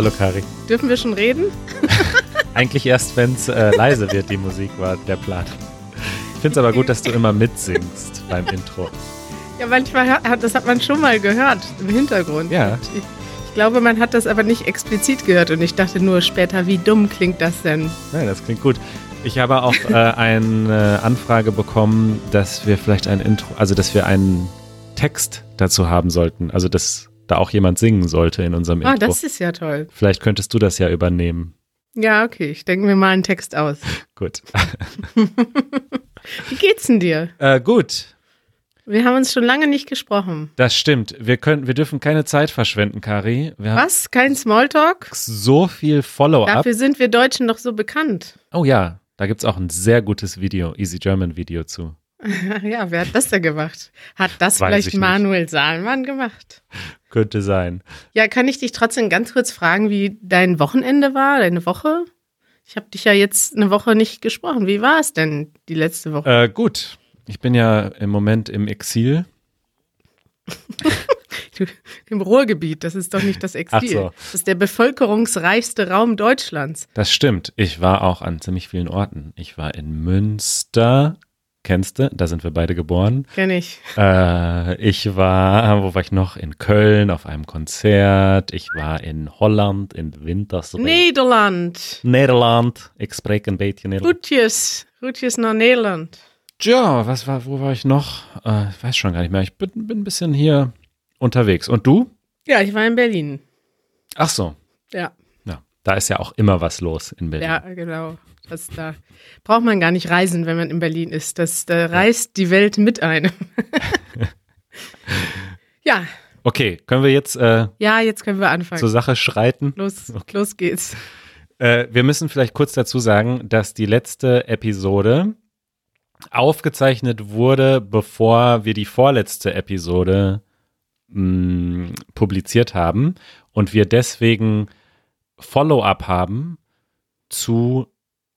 Hallo Kari. Dürfen wir schon reden? Eigentlich erst, wenn es äh, leise wird, die Musik war der Plan. Ich finde es aber gut, dass du immer mitsingst beim Intro. Ja, manchmal hat, das hat man schon mal gehört im Hintergrund. Ja. Ich, ich glaube, man hat das aber nicht explizit gehört und ich dachte nur später, wie dumm klingt das denn? Ja, das klingt gut. Ich habe auch äh, eine Anfrage bekommen, dass wir vielleicht ein Intro, also dass wir einen Text dazu haben sollten. Also dass da auch jemand singen sollte in unserem Ah, Intro. das ist ja toll. Vielleicht könntest du das ja übernehmen. Ja, okay, ich denke mir mal einen Text aus. Gut. Wie geht's denn dir? Äh, gut. Wir haben uns schon lange nicht gesprochen. Das stimmt. Wir können, wir dürfen keine Zeit verschwenden, Kari. Wir Was? Kein Smalltalk? so viel Follow-up. Dafür sind wir Deutschen doch so bekannt. Oh ja, da gibt es auch ein sehr gutes Video, Easy German Video zu. Ja, wer hat das denn gemacht? Hat das Weiß ich vielleicht nicht. Manuel Saalmann gemacht? Könnte sein. Ja, kann ich dich trotzdem ganz kurz fragen, wie dein Wochenende war, deine Woche? Ich habe dich ja jetzt eine Woche nicht gesprochen. Wie war es denn die letzte Woche? Äh, gut. Ich bin ja im Moment im Exil. Im Ruhrgebiet, das ist doch nicht das Exil. Ach so. Das ist der bevölkerungsreichste Raum Deutschlands. Das stimmt. Ich war auch an ziemlich vielen Orten. Ich war in Münster. Kennst du? Da sind wir beide geboren. Kenn ich. Äh, ich war, wo war ich noch? In Köln auf einem Konzert. Ich war in Holland, in Winterswijk. Nederland. Nederland. Ich spreche ein bisschen Nederland. Groetjes. Groetjes nach Nederland. Ja, was war, wo war ich noch? Äh, ich weiß schon gar nicht mehr. Ich bin, bin ein bisschen hier unterwegs. Und du? Ja, ich war in Berlin. Ach so. Ja, Ja, da ist ja auch immer was los in Berlin. ja, genau. Das, da braucht man gar nicht reisen, wenn man in Berlin ist. Das, da reist die Welt mit einem. ja, Okay, können wir jetzt äh, ja, jetzt können wir anfangen. zur Sache schreiten? Los, los geht's. Äh, wir müssen vielleicht kurz dazu sagen, dass die letzte Episode aufgezeichnet wurde, bevor wir die vorletzte Episode mh, publiziert haben und wir deswegen Follow-up haben zu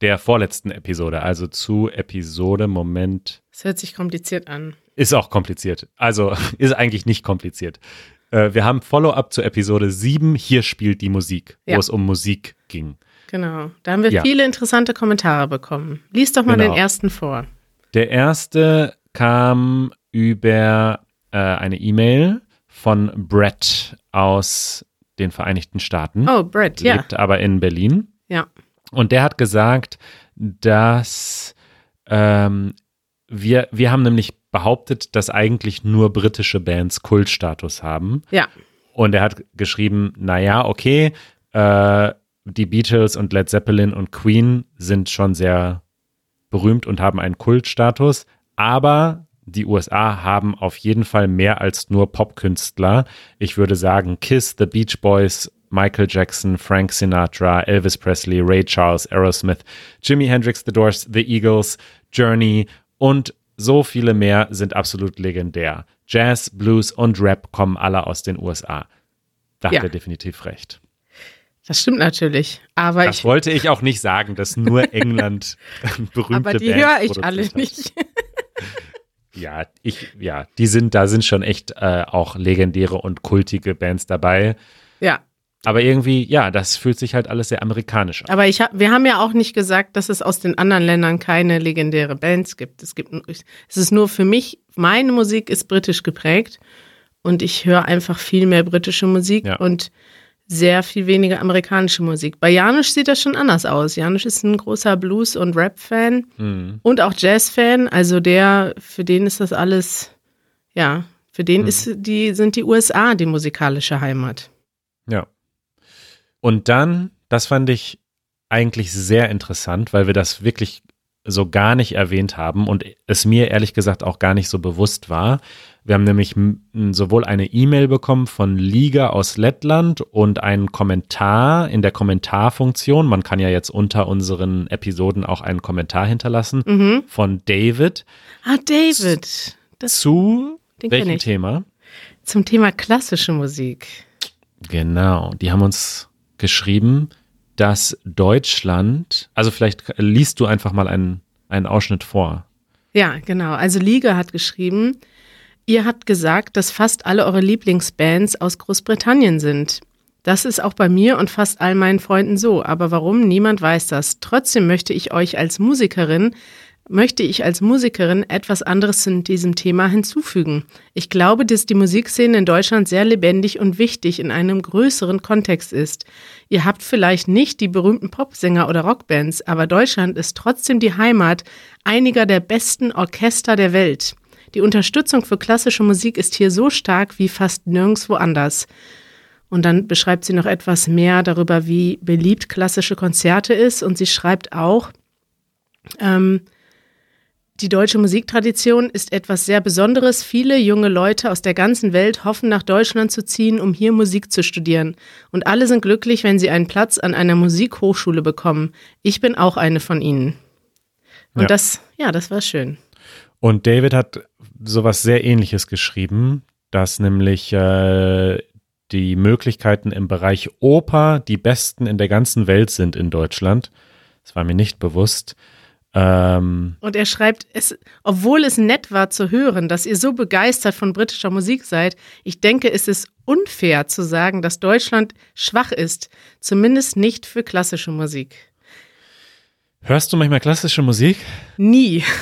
der vorletzten Episode, also zu Episode, Moment, Das hört sich kompliziert an. ist auch kompliziert. Also ist eigentlich nicht kompliziert. Äh, wir haben Follow-up zu Episode 7, hier spielt die Musik, Ja. wo es um Musik ging. Genau. Da haben wir Ja. viele interessante Kommentare bekommen. Lies doch mal Genau. den ersten vor. Der erste kam über äh, eine E-Mail von Brett aus den Vereinigten Staaten, Oh, Brett, ja. lebt aber in Berlin. Ja. Und der hat gesagt, dass ähm, wir, wir haben nämlich behauptet, dass eigentlich nur britische Bands Kultstatus haben. Ja. Und er hat geschrieben, naja, okay, äh, die Beatles und Led Zeppelin und Queen sind schon sehr berühmt und haben einen Kultstatus, aber die USA haben auf jeden Fall mehr als nur Popkünstler. Ich würde sagen, Kiss, The Beach Boys, Michael Jackson, Frank Sinatra, Elvis Presley, Ray Charles, Aerosmith, Jimi Hendrix, The Doors, The Eagles, Journey und so viele mehr sind absolut legendär. Jazz, Blues und Rap kommen alle aus den USA. Da hat Ja. er definitiv recht. Das stimmt natürlich. Aber, Das ich, wollte ich auch nicht sagen, dass nur England berühmte aber die Bands höre ich alle hat. nicht. Ja, ich, ja, die sind, da sind schon echt äh, auch legendäre und kultige Bands dabei. ja. Aber irgendwie, ja, das fühlt sich halt alles sehr amerikanisch an. Aber ich hab, wir haben ja auch nicht gesagt, dass es aus den anderen Ländern keine legendäre Bands gibt. Es gibt, es ist nur für mich, meine Musik ist britisch geprägt und ich höre einfach viel mehr britische Musik Ja. und sehr viel weniger amerikanische Musik. Bei Janusz sieht das schon anders aus. Janusz ist ein großer Blues- und Rap-Fan Mhm. und auch Jazz-Fan. Also der, für den ist das alles, ja, für den ist die, sind die USA die musikalische Heimat. Ja. Und dann, das fand ich eigentlich sehr interessant, weil wir das wirklich so gar nicht erwähnt haben und es mir ehrlich gesagt auch gar nicht so bewusst war. Wir haben nämlich sowohl eine E-Mail bekommen von Liga aus Lettland und einen Kommentar in der Kommentarfunktion. Man kann ja jetzt unter unseren Episoden auch einen Kommentar hinterlassen Mhm. von David Ah, David. Das zu welchem. Thema? zum Thema klassische Musik. Genau, die haben uns geschrieben, dass Deutschland, also vielleicht liest du einfach mal einen, einen Ausschnitt vor. Ja, genau. Also Liga hat geschrieben, ihr habt gesagt, dass fast alle eure Lieblingsbands aus Großbritannien sind. Das ist auch bei mir und fast all meinen Freunden so. Aber warum? Niemand weiß das. Trotzdem möchte ich euch als Musikerin möchte ich als Musikerin etwas anderes zu diesem Thema hinzufügen. Ich glaube, dass die Musikszene in Deutschland sehr lebendig und wichtig in einem größeren Kontext ist. Ihr habt vielleicht nicht die berühmten Popsänger oder Rockbands, aber Deutschland ist trotzdem die Heimat einiger der besten Orchester der Welt. Die Unterstützung für klassische Musik ist hier so stark wie fast nirgendwo anders. Und dann beschreibt sie noch etwas mehr darüber, wie beliebt klassische Konzerte ist. Und sie schreibt auch, ähm, die deutsche Musiktradition ist etwas sehr Besonderes. Viele junge Leute aus der ganzen Welt hoffen, nach Deutschland zu ziehen, um hier Musik zu studieren. Und alle sind glücklich, wenn sie einen Platz an einer Musikhochschule bekommen. Ich bin auch eine von ihnen. Und Ja. das, ja, das war schön. Und David hat sowas sehr ähnliches geschrieben, dass nämlich äh, die Möglichkeiten im Bereich Oper die besten in der ganzen Welt sind in Deutschland. Das war mir nicht bewusst. Ähm, Und er schreibt, es, obwohl es nett war zu hören, dass ihr so begeistert von britischer Musik seid, ich denke, es ist unfair zu sagen, dass Deutschland schwach ist, zumindest nicht für klassische Musik. Hörst du manchmal klassische Musik? Nie.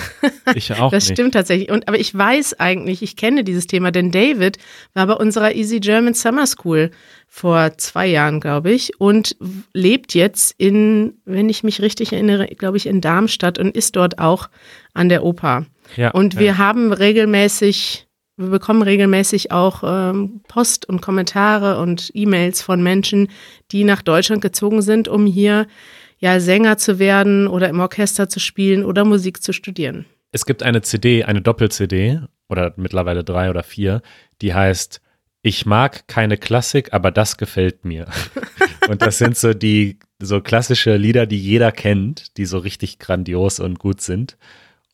Ich auch das nicht. stimmt tatsächlich. Und, aber ich weiß eigentlich, ich kenne dieses Thema, denn David war bei unserer Easy German Summer School vor zwei Jahren, glaube ich, und lebt jetzt in, wenn ich mich richtig erinnere, glaube ich, in Darmstadt und ist dort auch an der Oper. Ja, Und wir ja. haben regelmäßig, wir bekommen regelmäßig auch ähm, Post und Kommentare und E-Mails von Menschen, die nach Deutschland gezogen sind, um hier ja Sänger zu werden oder im Orchester zu spielen oder Musik zu studieren. Es gibt eine CD, eine Doppel-CD oder mittlerweile drei oder vier, die heißt Ich mag keine Klassik, aber das gefällt mir. und das sind so die so klassische Lieder, die jeder kennt, die so richtig grandios und gut sind.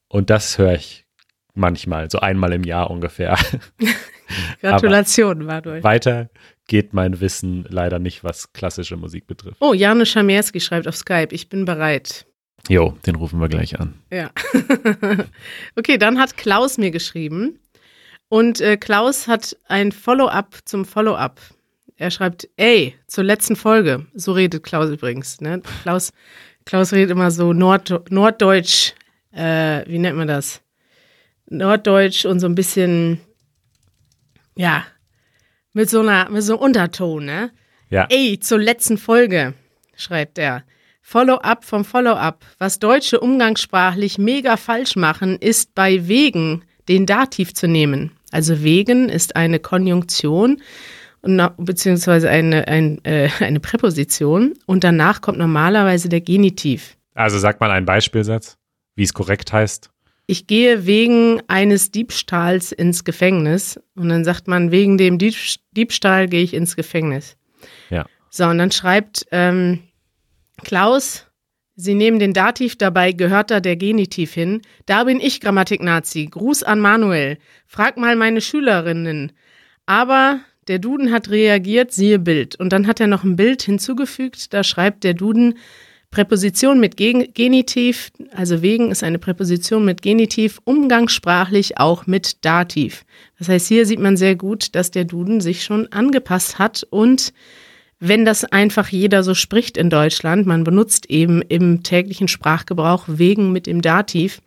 Und das höre ich manchmal, so einmal im Jahr ungefähr. Gratulation, war durch. Weiter geht mein Wissen leider nicht, was klassische Musik betrifft. Oh, Janusz Schamierski schreibt auf Skype, ich bin bereit. Jo, den rufen wir gleich an. Ja. okay, dann hat Klaus mir geschrieben und äh, Klaus hat ein Follow-up zum Follow-up. Er schreibt, ey, zur letzten Folge. So redet Klaus übrigens. Ne? Klaus, Klaus redet immer so Nord Norddeutsch, äh, wie nennt man das? Norddeutsch und so ein bisschen, ja, mit so einer, mit so einem Unterton, ne? Ja, Ey, zur letzten Folge, schreibt er. Follow-up vom Follow-up. Was Deutsche umgangssprachlich mega falsch machen, ist bei wegen den Dativ zu nehmen. Also wegen ist eine Konjunktion und beziehungsweise eine, ein, äh, eine Präposition und danach kommt normalerweise der Genitiv. also sag mal einen Beispielsatz, wie es korrekt heißt. Ich gehe wegen eines Diebstahls ins Gefängnis und dann sagt man, wegen dem Diebs- Diebstahl gehe ich ins Gefängnis. Ja. So, und dann schreibt ähm, Klaus, Sie nehmen den Dativ, dabei gehört da der Genitiv hin. Da bin ich Grammatik-Nazi. Gruß an Manuel. Frag mal meine Schülerinnen. Aber der Duden hat reagiert, siehe Bild. Und dann hat er noch ein Bild hinzugefügt. Da schreibt der Duden, Präposition mit Gen Genitiv, also wegen ist eine Präposition mit Genitiv, umgangssprachlich auch mit Dativ. Das heißt, hier sieht man sehr gut, dass der Duden sich schon angepasst hat und wenn das einfach jeder so spricht in Deutschland, man benutzt eben im täglichen Sprachgebrauch wegen mit dem Dativ,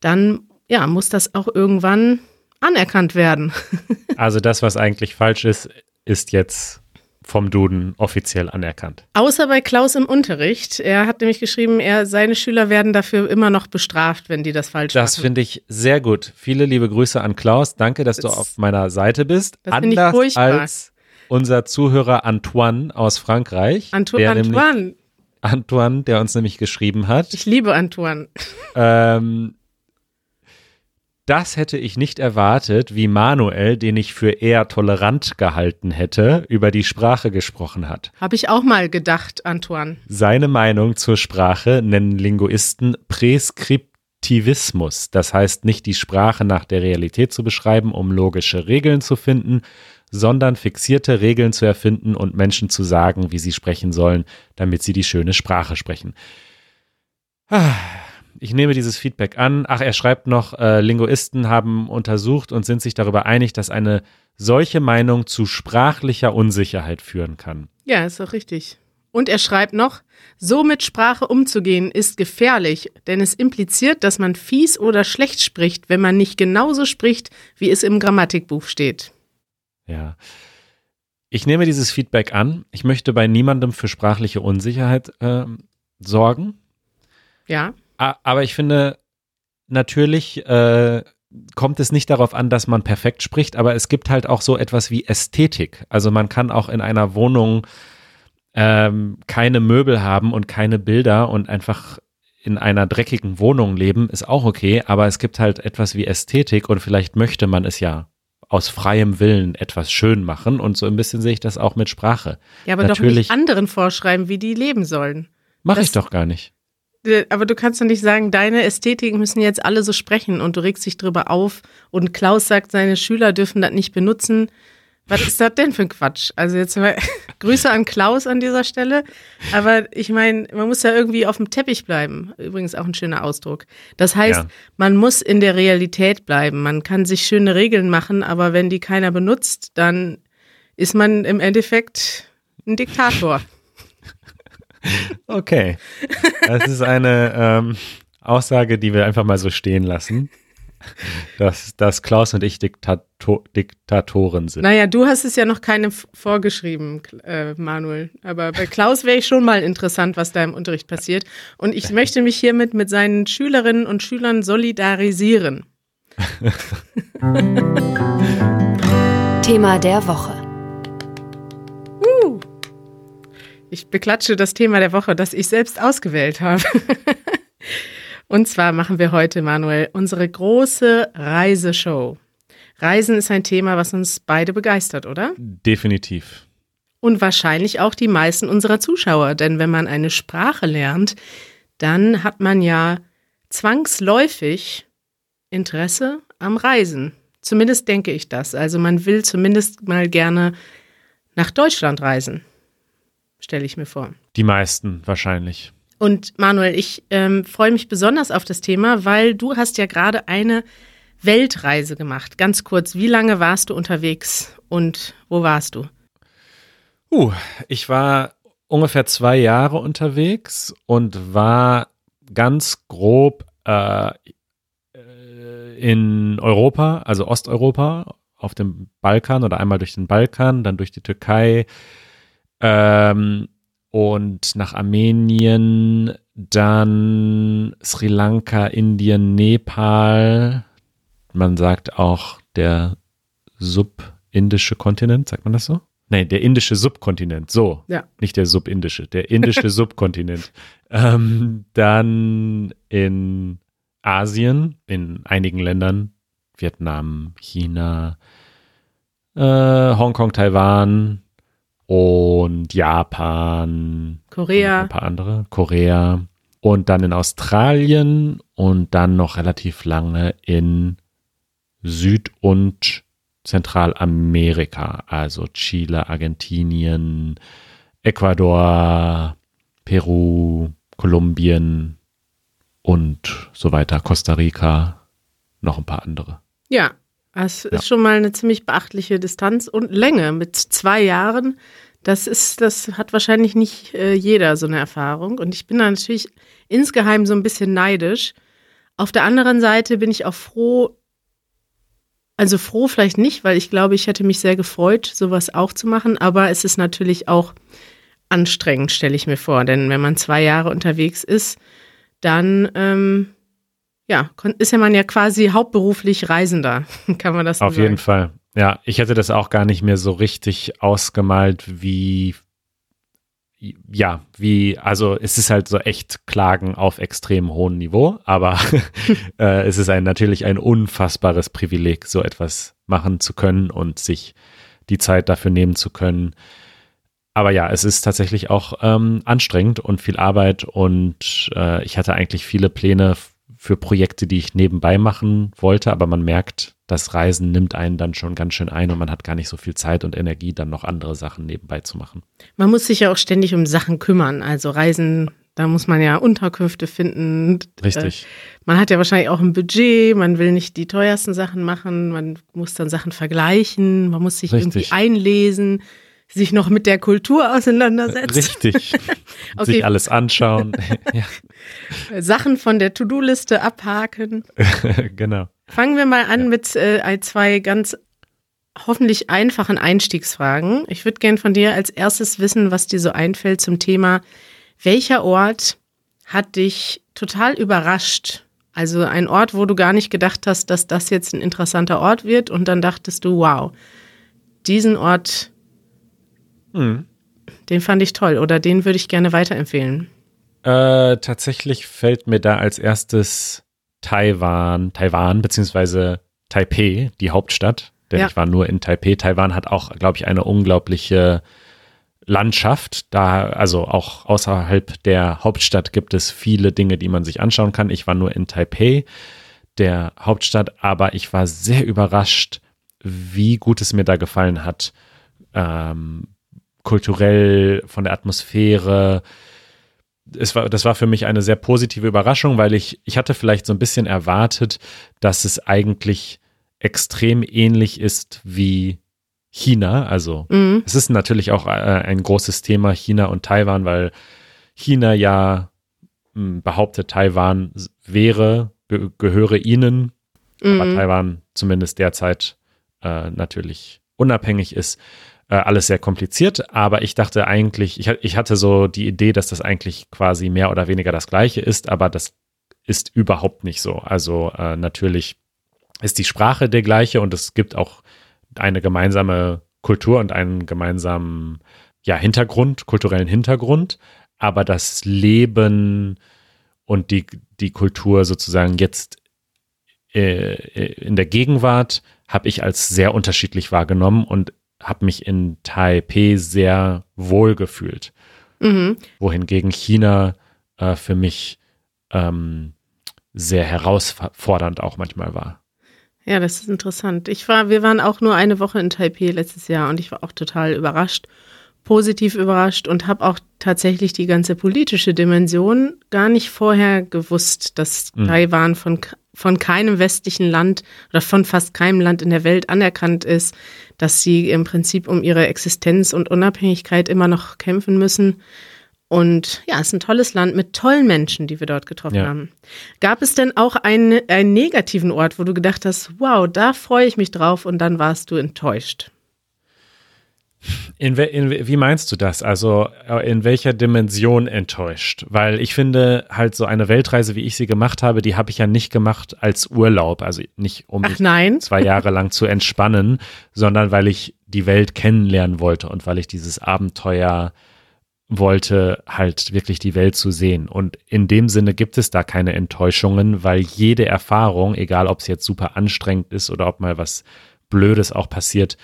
dann ja, muss das auch irgendwann anerkannt werden. Also das, was eigentlich falsch ist, ist jetzt vom Duden offiziell anerkannt. Außer bei Klaus im Unterricht. Er hat nämlich geschrieben, er, seine Schüler werden dafür immer noch bestraft, wenn die das falsch Das machen. finde ich sehr gut. Viele liebe Grüße an Klaus. Danke, dass du Das- auf meiner Seite bist. Das finde ich Anders furchtbar. als unser Zuhörer Antoine aus Frankreich. Anto nämlich- Antoine, Antoine, der uns nämlich geschrieben hat. ich liebe Antoine. Ähm, das hätte ich nicht erwartet, wie Manuel, den ich für eher tolerant gehalten hätte, über die Sprache gesprochen hat. Habe ich auch mal gedacht, Antoine. Seine Meinung zur Sprache nennen Linguisten Präskriptivismus. Das heißt, nicht die Sprache nach der Realität zu beschreiben, um logische Regeln zu finden, sondern fixierte Regeln zu erfinden und Menschen zu sagen, wie sie sprechen sollen, damit sie die schöne Sprache sprechen. Ah, ich nehme dieses Feedback an. Ach, er schreibt noch, äh, Linguisten haben untersucht und sind sich darüber einig, dass eine solche Meinung zu sprachlicher Unsicherheit führen kann. Ja, ist doch richtig. Und er schreibt noch, so mit Sprache umzugehen ist gefährlich, denn es impliziert, dass man fies oder schlecht spricht, wenn man nicht genauso spricht, wie es im Grammatikbuch steht. Ja. Ich nehme dieses Feedback an. Ich möchte bei niemandem für sprachliche Unsicherheit äh, sorgen. Ja. Aber ich finde, natürlich äh, kommt es nicht darauf an, dass man perfekt spricht, aber es gibt halt auch so etwas wie Ästhetik. Also man kann auch in einer Wohnung ähm, keine Möbel haben und keine Bilder und einfach in einer dreckigen Wohnung leben, ist auch okay, aber es gibt halt etwas wie Ästhetik und vielleicht möchte man es ja aus freiem Willen etwas schön machen und so ein bisschen sehe ich das auch mit Sprache. Ja, aber Natürlich, doch nicht anderen vorschreiben, wie die leben sollen. Mache ich doch gar nicht. Äh, aber du kannst doch nicht sagen, deine Ästhetiken müssen jetzt alle so sprechen und du regst dich drüber auf und Klaus sagt, seine Schüler dürfen das nicht benutzen. Was ist das denn für ein Quatsch? Also jetzt mal Grüße an Klaus an dieser Stelle. Aber ich meine, man muss ja irgendwie auf dem Teppich bleiben. Übrigens auch ein schöner Ausdruck. Das heißt, ja. man muss in der Realität bleiben. Man kann sich schöne Regeln machen, aber wenn die keiner benutzt, dann ist man im Endeffekt ein Diktator. Okay. Das ist eine ähm, Aussage, die wir einfach mal so stehen lassen. Dass, dass Klaus und ich Diktator, Diktatoren sind. Naja, du hast es ja noch keine vorgeschrieben, äh, Manuel. Aber bei Klaus wäre ich schon mal interessant, was da im Unterricht passiert. Und ich möchte mich hiermit mit seinen Schülerinnen und Schülern solidarisieren. Thema der Woche. Ich beklatsche das Thema der Woche, das ich selbst ausgewählt habe. Und zwar machen wir heute, Manuel, unsere große Reiseshow. Reisen ist ein Thema, was uns beide begeistert, oder? Definitiv. Und wahrscheinlich auch die meisten unserer Zuschauer, denn wenn man eine Sprache lernt, dann hat man ja zwangsläufig Interesse am Reisen. Zumindest denke ich das. Also man will zumindest mal gerne nach Deutschland reisen stelle ich mir vor. Die meisten wahrscheinlich. Und Manuel, ich ähm, freue mich besonders auf das Thema, weil du hast ja gerade eine Weltreise gemacht. Ganz kurz, wie lange warst du unterwegs und wo warst du? Uh, ich war ungefähr zwei Jahre unterwegs und war ganz grob äh, in Europa, also Osteuropa, auf dem Balkan oder einmal durch den Balkan, dann durch die Türkei, ähm, und nach Armenien, dann Sri Lanka, Indien, Nepal. Man sagt auch der subindische Kontinent, sagt man das so? Nein, der indische Subkontinent, so. Ja. Nicht der subindische, der indische Subkontinent. Ähm, dann in Asien, in einigen Ländern, Vietnam, China, äh, Hongkong, Taiwan, und Japan, Korea, ein paar andere, Korea. Und dann in Australien. Und dann noch relativ lange in Süd- und Zentralamerika, also Chile, Argentinien, Ecuador, Peru, Kolumbien und so weiter, Costa Rica, noch ein paar andere. Ja, das ist schon mal eine ziemlich beachtliche Distanz und Länge mit zwei Jahren. Das ist, das hat wahrscheinlich nicht äh, jeder so eine Erfahrung. Und ich bin da natürlich insgeheim so ein bisschen neidisch. Auf der anderen Seite bin ich auch froh, also froh vielleicht nicht, weil ich glaube, ich hätte mich sehr gefreut, sowas auch zu machen. Aber es ist natürlich auch anstrengend, stelle ich mir vor. Denn wenn man zwei Jahre unterwegs ist, dann ähm, ja, ist ja man ja quasi hauptberuflich Reisender, kann man das so Auf sagen. jeden Fall. Ja, ich hätte das auch gar nicht mehr so richtig ausgemalt, wie, ja, wie, also es ist halt so echt Klagen auf extrem hohem Niveau, aber äh, es ist ein, natürlich ein unfassbares Privileg, so etwas machen zu können und sich die Zeit dafür nehmen zu können. Aber ja, es ist tatsächlich auch ähm, anstrengend und viel Arbeit und äh, ich hatte eigentlich viele Pläne für Projekte, die ich nebenbei machen wollte, aber man merkt, das Reisen nimmt einen dann schon ganz schön ein und man hat gar nicht so viel Zeit und Energie, dann noch andere Sachen nebenbei zu machen. Man muss sich ja auch ständig um Sachen kümmern. Also Reisen Da muss man ja Unterkünfte finden. Richtig. Man hat ja wahrscheinlich auch ein Budget, man will nicht die teuersten Sachen machen, man muss dann Sachen vergleichen, man muss sich Richtig. irgendwie einlesen, sich noch mit der Kultur auseinandersetzen. Richtig. Okay. Sich alles anschauen. ja, Sachen von der To-Do-Liste abhaken. genau. Fangen wir mal an mit äh, zwei ganz hoffentlich einfachen Einstiegsfragen. Ich würde gern von dir als erstes wissen, was dir so einfällt zum Thema, welcher Ort hat dich total überrascht? Also ein Ort, wo du gar nicht gedacht hast, dass das jetzt ein interessanter Ort wird und dann dachtest du, wow, diesen Ort, Hm. den fand ich toll oder den würde ich gerne weiterempfehlen. Äh, tatsächlich fällt mir da als erstes Taiwan, Taiwan beziehungsweise Taipei, die Hauptstadt. Denn Ja. ich war nur in Taipei. Taiwan hat auch, glaube ich, eine unglaubliche Landschaft. Da, also auch außerhalb der Hauptstadt gibt es viele Dinge, die man sich anschauen kann. Ich war nur in Taipei, der Hauptstadt, aber ich war sehr überrascht, wie gut es mir da gefallen hat. Ähm, kulturell, von der Atmosphäre, es war, das war für mich eine sehr positive Überraschung, weil ich, ich hatte vielleicht so ein bisschen erwartet, dass es eigentlich extrem ähnlich ist wie China. Also Mhm. es ist natürlich auch äh, ein großes Thema China und Taiwan, weil China ja mh, behauptet, Taiwan wäre, ge gehöre ihnen, aber Mhm. Taiwan zumindest derzeit äh, natürlich unabhängig ist. Äh, alles sehr kompliziert, aber ich dachte eigentlich, ich, ich hatte so die Idee, dass das eigentlich quasi mehr oder weniger das gleiche ist, aber das ist überhaupt nicht so. Also äh, natürlich ist die Sprache der gleiche und es gibt auch eine gemeinsame Kultur und einen gemeinsamen ja, Hintergrund, kulturellen Hintergrund, aber das Leben und die, die Kultur sozusagen jetzt äh, in der Gegenwart habe ich als sehr unterschiedlich wahrgenommen und habe mich in Taipei sehr wohl gefühlt. Mhm. Wohingegen China äh, für mich ähm, sehr herausfordernd auch manchmal war. Ja, das ist interessant. Ich war, wir waren auch nur eine Woche in Taipei letztes Jahr und ich war auch total überrascht, positiv überrascht und habe auch tatsächlich die ganze politische Dimension gar nicht vorher gewusst, dass Mhm. Taiwan von, von keinem westlichen Land oder von fast keinem Land in der Welt anerkannt ist, dass sie im Prinzip um ihre Existenz und Unabhängigkeit immer noch kämpfen müssen. Und ja, es ist ein tolles Land mit tollen Menschen, die wir dort getroffen Ja. haben. Gab es denn auch einen, einen negativen Ort, wo du gedacht hast, wow, da freue ich mich drauf und dann warst du enttäuscht? In, in, wie meinst du das? Also äh, in welcher Dimension enttäuscht? Weil ich finde, halt so eine Weltreise, wie ich sie gemacht habe, die habe ich ja nicht gemacht als Urlaub. Also nicht um mich nein. zwei Jahre lang zu entspannen, sondern weil ich die Welt kennenlernen wollte und weil ich dieses Abenteuer wollte, halt wirklich die Welt zu sehen. Und in dem Sinne gibt es da keine Enttäuschungen, weil jede Erfahrung, egal ob es jetzt super anstrengend ist oder ob mal was Blödes auch passiert,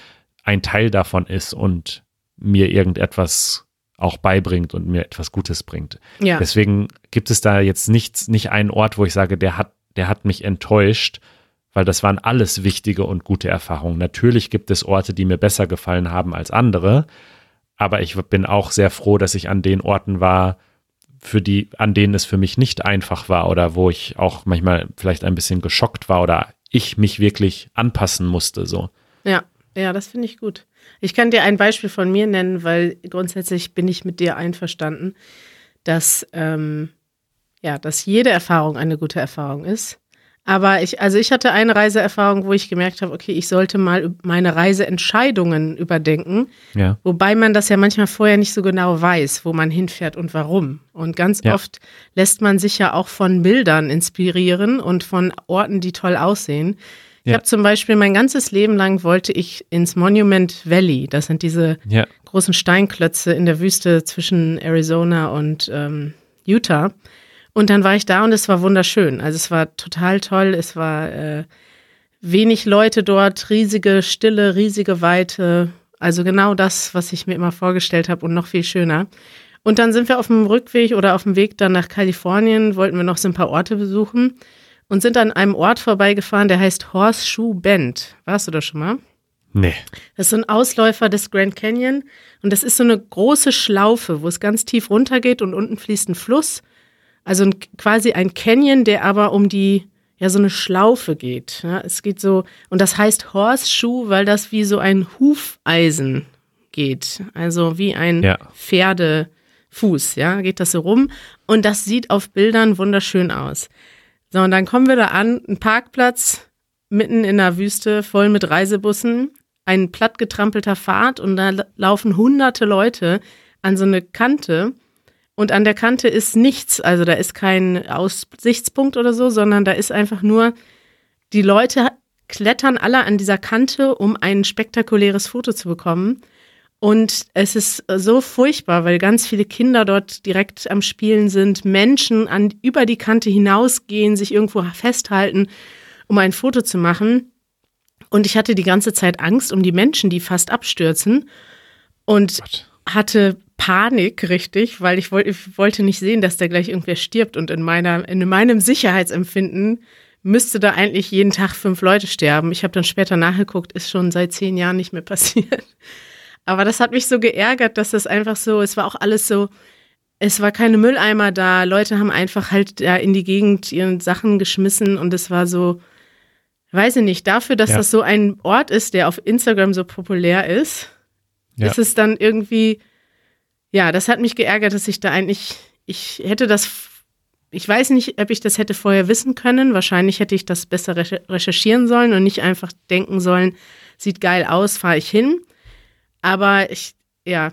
ein Teil davon ist und mir irgendetwas auch beibringt und mir etwas Gutes bringt. Ja. Deswegen gibt es da jetzt nichts, nicht einen Ort, wo ich sage, der hat, der hat mich enttäuscht, weil das waren alles wichtige und gute Erfahrungen. Natürlich gibt es Orte, die mir besser gefallen haben als andere, aber ich bin auch sehr froh, dass ich an den Orten war, für die, an denen es für mich nicht einfach war oder wo ich auch manchmal vielleicht ein bisschen geschockt war oder ich mich wirklich anpassen musste, so. Ja, ja, das finde ich gut. Ich kann dir ein Beispiel von mir nennen, weil grundsätzlich bin ich mit dir einverstanden, dass, ähm, ja, dass jede Erfahrung eine gute Erfahrung ist. Aber ich, also ich hatte eine Reiseerfahrung, wo ich gemerkt habe, okay, ich sollte mal meine Reiseentscheidungen überdenken. Ja. Wobei man das ja manchmal vorher nicht so genau weiß, wo man hinfährt und warum. Und ganz Ja. oft lässt man sich ja auch von Bildern inspirieren und von Orten, die toll aussehen. Ich Ja. habe zum Beispiel mein ganzes Leben lang wollte ich ins Monument Valley. Das sind diese Ja. großen Steinklötze in der Wüste zwischen Arizona und ähm, Utah. Und dann war ich da und es war wunderschön. Also es war total toll. Es war äh, wenig Leute dort, riesige Stille, riesige Weite. Also genau das, was ich mir immer vorgestellt habe und noch viel schöner. Und dann sind wir auf dem Rückweg oder auf dem Weg dann nach Kalifornien, wollten wir noch so ein paar Orte besuchen und sind an einem Ort vorbeigefahren, der heißt Horseshoe Bend. Warst du da schon mal? Nee. Das ist so ein Ausläufer des Grand Canyon und das ist so eine große Schlaufe, wo es ganz tief runtergeht und unten fließt ein Fluss. Also ein, quasi ein Canyon, der aber um die, ja, so eine Schlaufe geht. Ja, es geht so, und das heißt Horseshoe, weil das wie so ein Hufeisen geht. Also wie ein Ja. Pferdefuß, ja, geht das so rum. Und das sieht auf Bildern wunderschön aus. So, und dann kommen wir da an, ein Parkplatz mitten in der Wüste, voll mit Reisebussen, ein plattgetrampelter Pfad und da la- laufen hunderte Leute an so eine Kante. Und an der Kante ist nichts, also da ist kein Aussichtspunkt oder so, sondern da ist einfach nur, die Leute klettern alle an dieser Kante, um ein spektakuläres Foto zu bekommen. Und es ist so furchtbar, weil ganz viele Kinder dort direkt am Spielen sind, Menschen an, über die Kante hinausgehen, sich irgendwo festhalten, um ein Foto zu machen. Und ich hatte die ganze Zeit Angst um die Menschen, die fast abstürzen. Und Gott. hatte Panik, richtig, weil ich, wollt, ich wollte nicht sehen, dass da gleich irgendwer stirbt. Und in, meiner, in meinem Sicherheitsempfinden müsste da eigentlich jeden Tag fünf Leute sterben. Ich habe dann später nachgeguckt, ist schon seit zehn Jahren nicht mehr passiert. Aber das hat mich so geärgert, dass das einfach so, es war auch alles so, es war keine Mülleimer da. Leute haben einfach halt da in die Gegend ihren Sachen geschmissen und es war so, weiß ich nicht, dafür, dass Ja. das so ein Ort ist, der auf Instagram so populär ist, Ja. ist es dann irgendwie, ja, das hat mich geärgert, dass ich da eigentlich, ich hätte das, ich weiß nicht, ob ich das hätte vorher wissen können. Wahrscheinlich hätte ich das besser recher- recherchieren sollen und nicht einfach denken sollen, sieht geil aus, fahre ich hin. Aber ich, ja,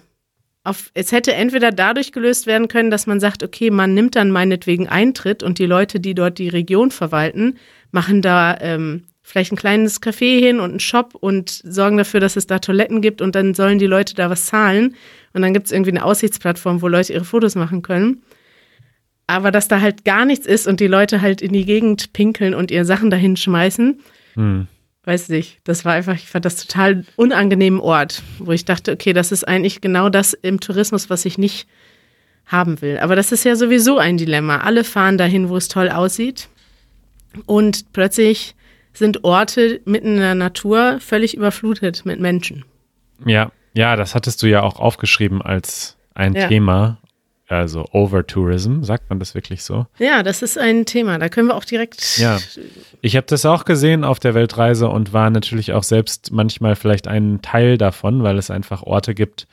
auf, es hätte entweder dadurch gelöst werden können, dass man sagt, okay, man nimmt dann meinetwegen Eintritt und die Leute, die dort die Region verwalten, machen da ähm, vielleicht ein kleines Café hin und einen Shop und sorgen dafür, dass es da Toiletten gibt und dann sollen die Leute da was zahlen und dann gibt es irgendwie eine Aussichtsplattform, wo Leute ihre Fotos machen können. Aber dass da halt gar nichts ist und die Leute halt in die Gegend pinkeln und ihre Sachen dahin schmeißen, Hm. Weiß nicht, das war einfach, ich fand das total unangenehmen Ort, wo ich dachte, okay, das ist eigentlich genau das im Tourismus, was ich nicht haben will. Aber das ist ja sowieso ein Dilemma. Alle fahren dahin, wo es toll aussieht. Und plötzlich sind Orte mitten in der Natur völlig überflutet mit Menschen. Ja, ja, das hattest du ja auch aufgeschrieben als ein Ja. Thema. Also Overtourism, sagt man das wirklich so? Ja, das ist ein Thema. Da können wir auch direkt. Ja. Ich habe das auch gesehen auf der Weltreise und war natürlich auch selbst manchmal vielleicht ein Teil davon, weil es einfach Orte gibt,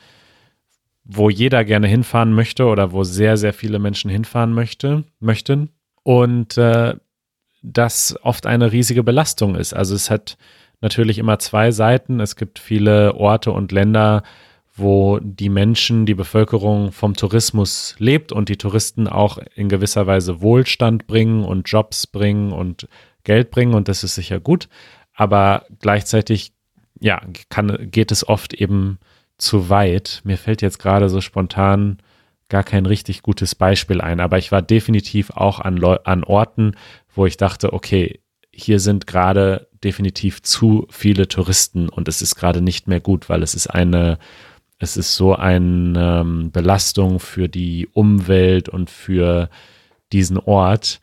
wo jeder gerne hinfahren möchte oder wo sehr, sehr viele Menschen hinfahren möchte, möchten. Und äh, das oft eine riesige Belastung ist. Also es hat natürlich immer zwei Seiten. Es gibt viele Orte und Länder, wo die Menschen, die Bevölkerung vom Tourismus lebt und die Touristen auch in gewisser Weise Wohlstand bringen und Jobs bringen und Geld bringen und das ist sicher gut. Aber gleichzeitig, ja, kann, geht es oft eben zu weit. Mir fällt jetzt gerade so spontan gar kein richtig gutes Beispiel ein, aber ich war definitiv auch an, Leu an Orten, wo ich dachte, okay, hier sind gerade definitiv zu viele Touristen und es ist gerade nicht mehr gut, weil es ist eine, es ist so eine ähm, Belastung für die Umwelt und für diesen Ort.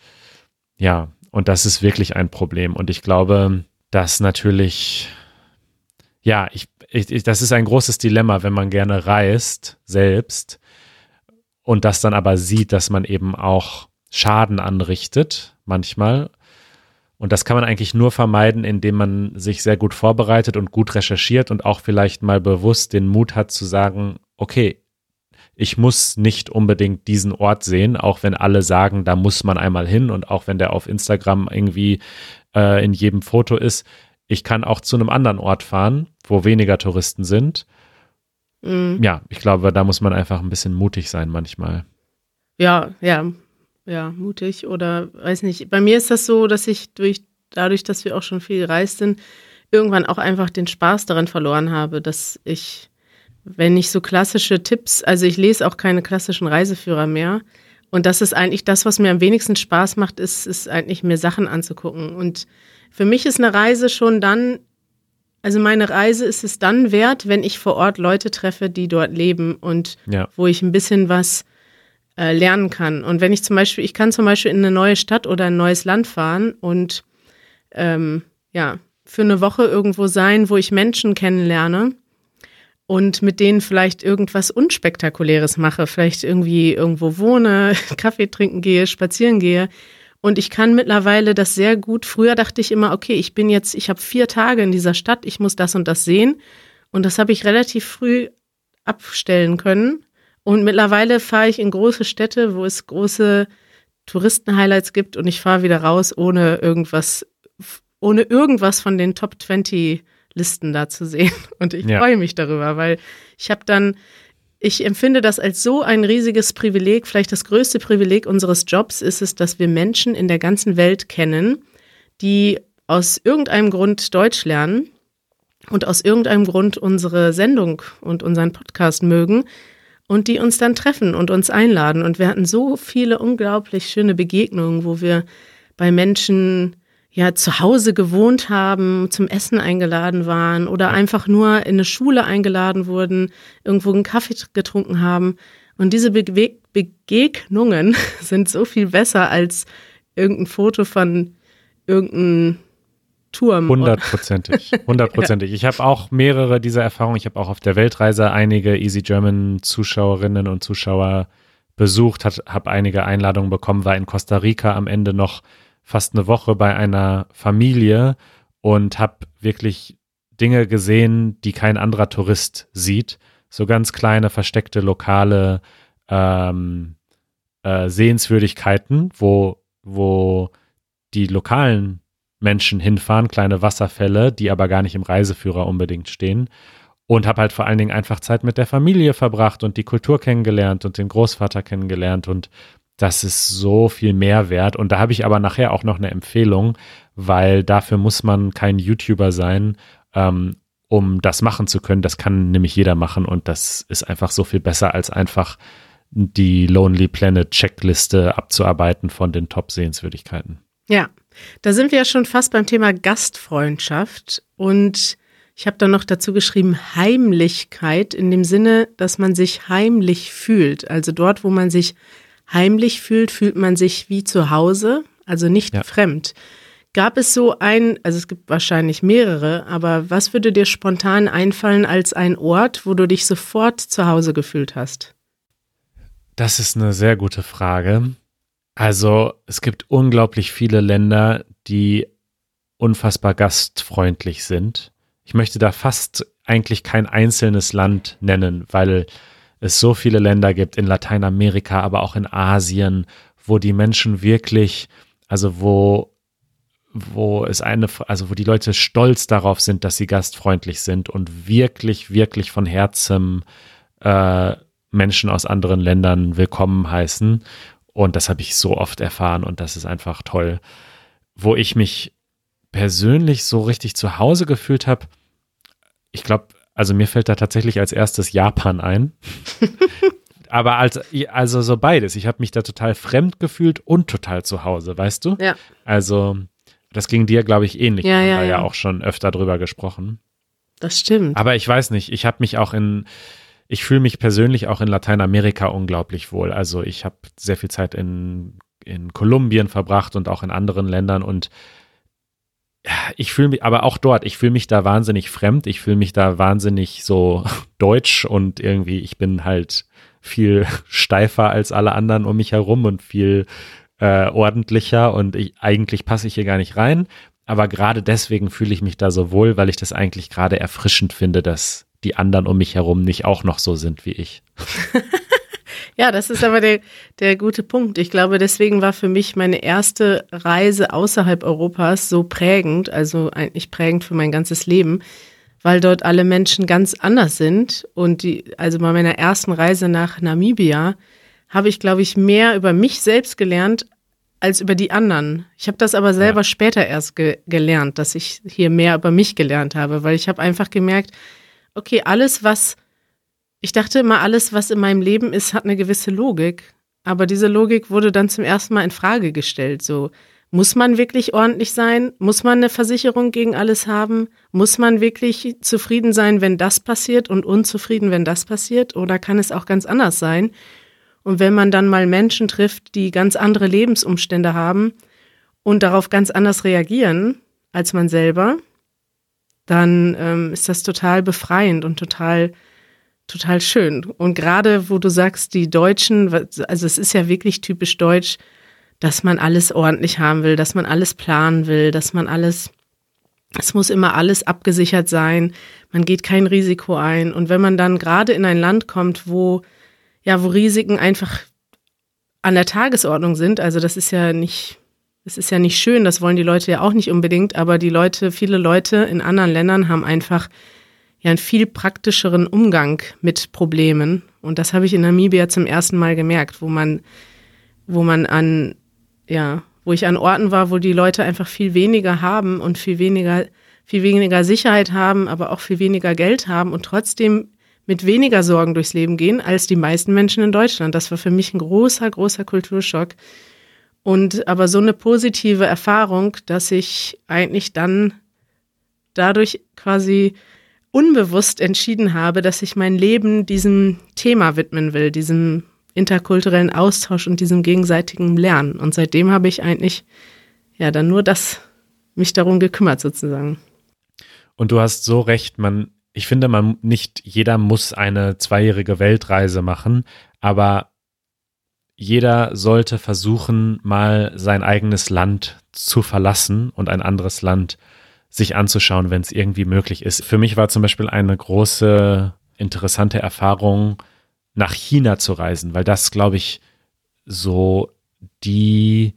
Ja, und das ist wirklich ein Problem. Und ich glaube, dass natürlich, ja, ich, ich, ich, das ist ein großes Dilemma, wenn man gerne reist selbst und das dann aber sieht, dass man eben auch Schaden anrichtet, manchmal. Und das kann man eigentlich nur vermeiden, indem man sich sehr gut vorbereitet und gut recherchiert und auch vielleicht mal bewusst den Mut hat zu sagen, okay, ich muss nicht unbedingt diesen Ort sehen, auch wenn alle sagen, da muss man einmal hin und auch wenn der auf Instagram irgendwie äh, in jedem Foto ist. Ich kann auch zu einem anderen Ort fahren, wo weniger Touristen sind. Mhm. Ja, ich glaube, da muss man einfach ein bisschen mutig sein manchmal. Ja, ja, ja, mutig oder weiß nicht. Bei mir ist das so, dass ich durch, dadurch, dass wir auch schon viel gereist sind, irgendwann auch einfach den Spaß daran verloren habe, dass ich, wenn ich so klassische Tipps, also ich lese auch keine klassischen Reiseführer mehr. Und das ist eigentlich das, was mir am wenigsten Spaß macht, ist, ist eigentlich mir Sachen anzugucken. Und für mich ist eine Reise schon dann, also meine Reise ist es dann wert, wenn ich vor Ort Leute treffe, die dort leben und Ja. wo ich ein bisschen was äh, lernen kann. Und wenn ich zum Beispiel, ich kann zum Beispiel in eine neue Stadt oder ein neues Land fahren und ähm, ja, für eine Woche irgendwo sein, wo ich Menschen kennenlerne und mit denen vielleicht irgendwas Unspektakuläres mache, vielleicht irgendwie irgendwo wohne, Kaffee trinken gehe, spazieren gehe. Und ich kann mittlerweile das sehr gut. Früher dachte ich immer, okay, ich bin jetzt, ich habe vier Tage in dieser Stadt, ich muss das und das sehen. Und das habe ich relativ früh abstellen können. Und mittlerweile fahre ich in große Städte, wo es große Touristen-Highlights gibt und ich fahre wieder raus, ohne irgendwas, ohne irgendwas von den Top 20 Listen da zu sehen. Und ich ja. freue mich darüber, weil ich habe dann, ich empfinde das als so ein riesiges Privileg, vielleicht das größte Privileg unseres Jobs ist es, dass wir Menschen in der ganzen Welt kennen, die aus irgendeinem Grund Deutsch lernen und aus irgendeinem Grund unsere Sendung und unseren Podcast mögen und die uns dann treffen und uns einladen. Und wir hatten so viele unglaublich schöne Begegnungen, wo wir bei Menschen ja zu Hause gewohnt haben, zum Essen eingeladen waren oder einfach nur in eine Schule eingeladen wurden, irgendwo einen Kaffee getrunken haben. Und diese Be Begegnungen sind so viel besser als irgendein Foto von irgendeinem Turm. Hundertprozentig, hundertprozentig. Ich habe auch mehrere dieser Erfahrungen. Ich habe auch auf der Weltreise einige Easy German Zuschauerinnen und Zuschauer besucht, habe einige Einladungen bekommen, war in Costa Rica am Ende noch fast eine Woche bei einer Familie und habe wirklich Dinge gesehen, die kein anderer Tourist sieht. So ganz kleine, versteckte lokale ähm, äh, Sehenswürdigkeiten, wo, wo die lokalen Menschen hinfahren, kleine Wasserfälle, die aber gar nicht im Reiseführer unbedingt stehen. Und habe halt vor allen Dingen einfach Zeit mit der Familie verbracht und die Kultur kennengelernt und den Großvater kennengelernt. Und das ist so viel Mehrwert. Und da habe ich aber nachher auch noch eine Empfehlung, weil dafür muss man kein YouTuber sein, ähm, um das machen zu können. Das kann nämlich jeder machen und das ist einfach so viel besser, als einfach die Lonely Planet Checkliste abzuarbeiten von den Top-Sehenswürdigkeiten. Ja, da sind wir ja schon fast beim Thema Gastfreundschaft und ich habe da noch dazu geschrieben Heimlichkeit in dem Sinne, dass man sich heimlich fühlt. Also dort, wo man sich heimlich fühlt, fühlt man sich wie zu Hause, also nicht ja. fremd. Gab es so ein, also es gibt wahrscheinlich mehrere, aber was würde dir spontan einfallen als ein Ort, wo du dich sofort zu Hause gefühlt hast? Das ist eine sehr gute Frage. Also es gibt unglaublich viele Länder, die unfassbar gastfreundlich sind. Ich möchte da fast eigentlich kein einzelnes Land nennen, weil es so viele Länder gibt in Lateinamerika, aber auch in Asien, wo die Menschen wirklich, also wo wo es eine, also wo die Leute stolz darauf sind, dass sie gastfreundlich sind und wirklich, wirklich von Herzen äh, Menschen aus anderen Ländern willkommen heißen. Und das habe ich so oft erfahren und das ist einfach toll. Wo ich mich persönlich so richtig zu Hause gefühlt habe, ich glaube, also mir fällt da tatsächlich als erstes Japan ein. Aber als, also so beides. Ich habe mich da total fremd gefühlt und total zu Hause, weißt du? Ja. Also, das ging dir, glaube ich, ähnlich. Ja, Wir haben ja, ja. ja auch schon öfter drüber gesprochen. Das stimmt. Aber ich weiß nicht, ich habe mich auch in, ich fühle mich persönlich auch in Lateinamerika unglaublich wohl. Also ich habe sehr viel Zeit in, in Kolumbien verbracht und auch in anderen Ländern und ich fühle mich, aber auch dort, ich fühle mich da wahnsinnig fremd, ich fühle mich da wahnsinnig so deutsch und irgendwie, ich bin halt viel steifer als alle anderen um mich herum und viel äh, ordentlicher und ich, eigentlich passe ich hier gar nicht rein. Aber gerade deswegen fühle ich mich da so wohl, weil ich das eigentlich gerade erfrischend finde, dass die anderen um mich herum nicht auch noch so sind wie ich. ja, das ist aber der, der gute Punkt. Ich glaube, deswegen war für mich meine erste Reise außerhalb Europas so prägend, also eigentlich prägend für mein ganzes Leben, weil dort alle Menschen ganz anders sind. Und die, also bei meiner ersten Reise nach Namibia habe ich, glaube ich, mehr über mich selbst gelernt als über die anderen. Ich habe das aber selber ja. später erst ge gelernt, dass ich hier mehr über mich gelernt habe, weil ich habe einfach gemerkt, okay, alles, was, ich dachte immer, alles, was in meinem Leben ist, hat eine gewisse Logik. Aber diese Logik wurde dann zum ersten Mal in Frage gestellt. So, muss man wirklich ordentlich sein? Muss man eine Versicherung gegen alles haben? Muss man wirklich zufrieden sein, wenn das passiert und unzufrieden, wenn das passiert? Oder kann es auch ganz anders sein? Und wenn man dann mal Menschen trifft, die ganz andere Lebensumstände haben und darauf ganz anders reagieren als man selber, dann ähm, ist das total befreiend und total total schön. Und gerade wo du sagst, die Deutschen, also es ist ja wirklich typisch deutsch, dass man alles ordentlich haben will, dass man alles planen will, dass man alles, es muss immer alles abgesichert sein, man geht kein Risiko ein. Und wenn man dann gerade in ein Land kommt, wo, ja, wo Risiken einfach an der Tagesordnung sind, also das ist ja nicht, es ist ja nicht schön, das wollen die Leute ja auch nicht unbedingt, aber die Leute, viele Leute in anderen Ländern haben einfach ja einen viel praktischeren Umgang mit Problemen. Und das habe ich in Namibia zum ersten Mal gemerkt, wo man, wo man an, ja, wo ich an Orten war, wo die Leute einfach viel weniger haben und viel weniger, viel weniger Sicherheit haben, aber auch viel weniger Geld haben und trotzdem mit weniger Sorgen durchs Leben gehen als die meisten Menschen in Deutschland. Das war für mich ein großer, großer Kulturschock. Und aber so eine positive Erfahrung, dass ich eigentlich dann dadurch quasi unbewusst entschieden habe, dass ich mein Leben diesem Thema widmen will, diesem interkulturellen Austausch und diesem gegenseitigen Lernen. Und seitdem habe ich eigentlich ja dann nur das mich darum gekümmert sozusagen. Und du hast so recht, man, ich finde, man nicht jeder muss eine zweijährige Weltreise machen, aber jeder sollte versuchen, mal sein eigenes Land zu verlassen und ein anderes Land sich anzuschauen, wenn es irgendwie möglich ist. Für mich war zum Beispiel eine große, interessante Erfahrung, nach China zu reisen, weil das, glaube ich, so die,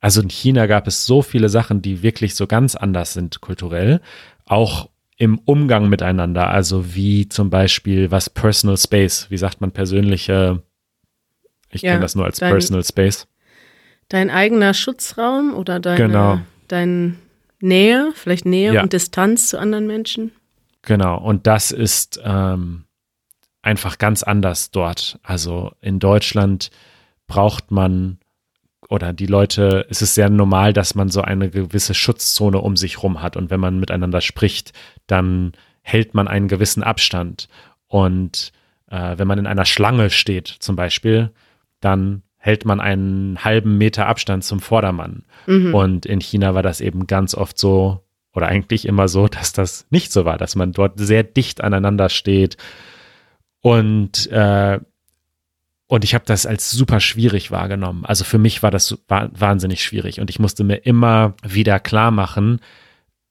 also in China gab es so viele Sachen, die wirklich so ganz anders sind kulturell, auch im Umgang miteinander, also wie zum Beispiel was Personal Space, wie sagt man persönliche, ich ja, kenne das nur als dein, Personal Space. Dein eigener Schutzraum oder deine, genau. dein Nähe, vielleicht Nähe ja. und Distanz zu anderen Menschen. Genau, und das ist ähm, einfach ganz anders dort. Also in Deutschland braucht man oder die Leute, es ist sehr normal, dass man so eine gewisse Schutzzone um sich rum hat und wenn man miteinander spricht, dann hält man einen gewissen Abstand. Und äh, wenn man in einer Schlange steht zum Beispiel, dann hält man einen halben Meter Abstand zum Vordermann. Mhm. Und in China war das eben ganz oft so, oder eigentlich immer so, dass das nicht so war, dass man dort sehr dicht aneinander steht. Und, äh, und ich habe das als super schwierig wahrgenommen. Also für mich war das wahnsinnig schwierig. Und ich musste mir immer wieder klar machen,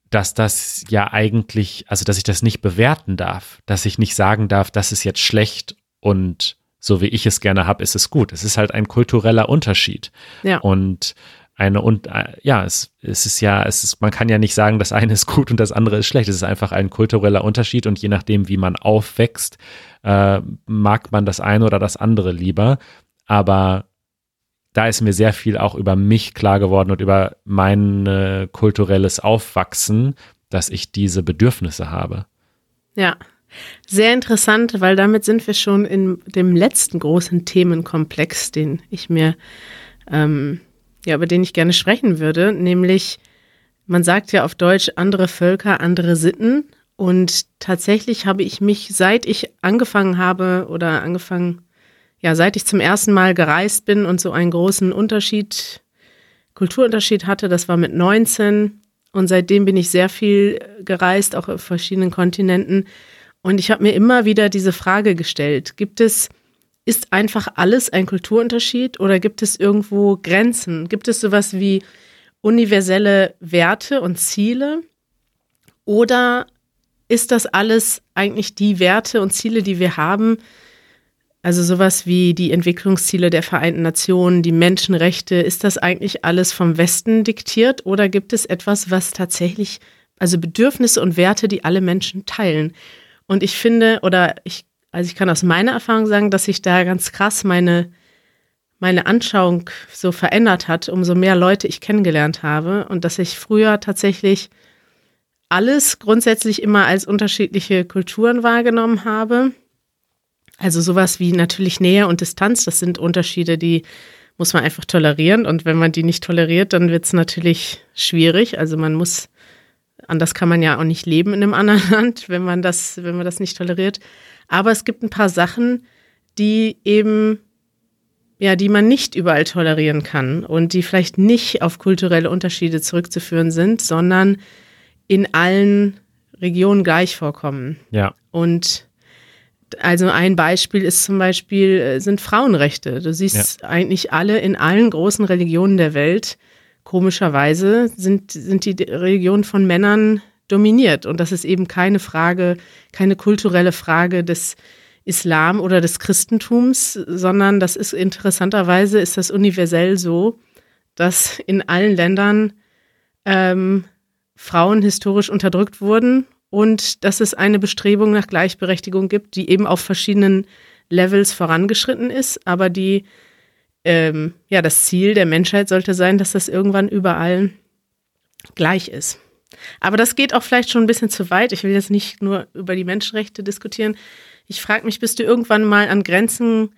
dass das ja eigentlich, also dass ich das nicht bewerten darf, dass ich nicht sagen darf, das ist jetzt schlecht und so wie ich es gerne habe, ist es gut. Es ist halt ein kultureller Unterschied. Ja. Und eine und äh, ja, es, es ist ja, es ist, man kann ja nicht sagen, das eine ist gut und das andere ist schlecht. Es ist einfach ein kultureller Unterschied und je nachdem, wie man aufwächst, äh, mag man das eine oder das andere lieber. Aber da ist mir sehr viel auch über mich klar geworden und über mein äh, kulturelles Aufwachsen, dass ich diese Bedürfnisse habe. Ja, sehr interessant, weil damit sind wir schon in dem letzten großen Themenkomplex, den ich mir, ähm, ja, über den ich gerne sprechen würde, nämlich, man sagt ja auf Deutsch andere Völker, andere Sitten. Und tatsächlich habe ich mich, seit ich angefangen habe oder angefangen, ja, seit ich zum ersten Mal gereist bin und so einen großen Unterschied, Kulturunterschied hatte, das war mit 19. Und seitdem bin ich sehr viel gereist, auch auf verschiedenen Kontinenten und ich habe mir immer wieder diese Frage gestellt, gibt es, ist einfach alles ein Kulturunterschied oder gibt es irgendwo Grenzen? Gibt es sowas wie universelle Werte und Ziele? Oder ist das alles eigentlich die Werte und Ziele, die wir haben? Also sowas wie die Entwicklungsziele der Vereinten Nationen, die Menschenrechte, ist das eigentlich alles vom Westen diktiert oder gibt es etwas, was tatsächlich, also Bedürfnisse und Werte, die alle Menschen teilen? Und ich finde, oder ich, also ich kann aus meiner Erfahrung sagen, dass sich da ganz krass meine, meine Anschauung so verändert hat, umso mehr Leute ich kennengelernt habe und dass ich früher tatsächlich alles grundsätzlich immer als unterschiedliche Kulturen wahrgenommen habe. Also sowas wie natürlich Nähe und Distanz, das sind Unterschiede, die muss man einfach tolerieren. Und wenn man die nicht toleriert, dann wird es natürlich schwierig. Also man muss Anders kann man ja auch nicht leben in einem anderen Land, wenn man das, wenn man das nicht toleriert. Aber es gibt ein paar Sachen, die eben, ja, die man nicht überall tolerieren kann und die vielleicht nicht auf kulturelle Unterschiede zurückzuführen sind, sondern in allen Regionen gleich vorkommen. Ja. Und also ein Beispiel ist zum Beispiel, äh, sind Frauenrechte. Du siehst ja. eigentlich alle in allen großen Religionen der Welt, komischerweise sind, sind die Religionen von Männern dominiert. Und das ist eben keine Frage, keine kulturelle Frage des Islam oder des Christentums, sondern das ist interessanterweise ist das universell so, dass in allen Ländern ähm, Frauen historisch unterdrückt wurden und dass es eine Bestrebung nach Gleichberechtigung gibt, die eben auf verschiedenen Levels vorangeschritten ist, aber die ähm, ja das Ziel der Menschheit sollte sein, dass das irgendwann überall gleich ist. Aber das geht auch vielleicht schon ein bisschen zu weit. Ich will jetzt nicht nur über die Menschenrechte diskutieren. Ich frage mich, bist du irgendwann mal an Grenzen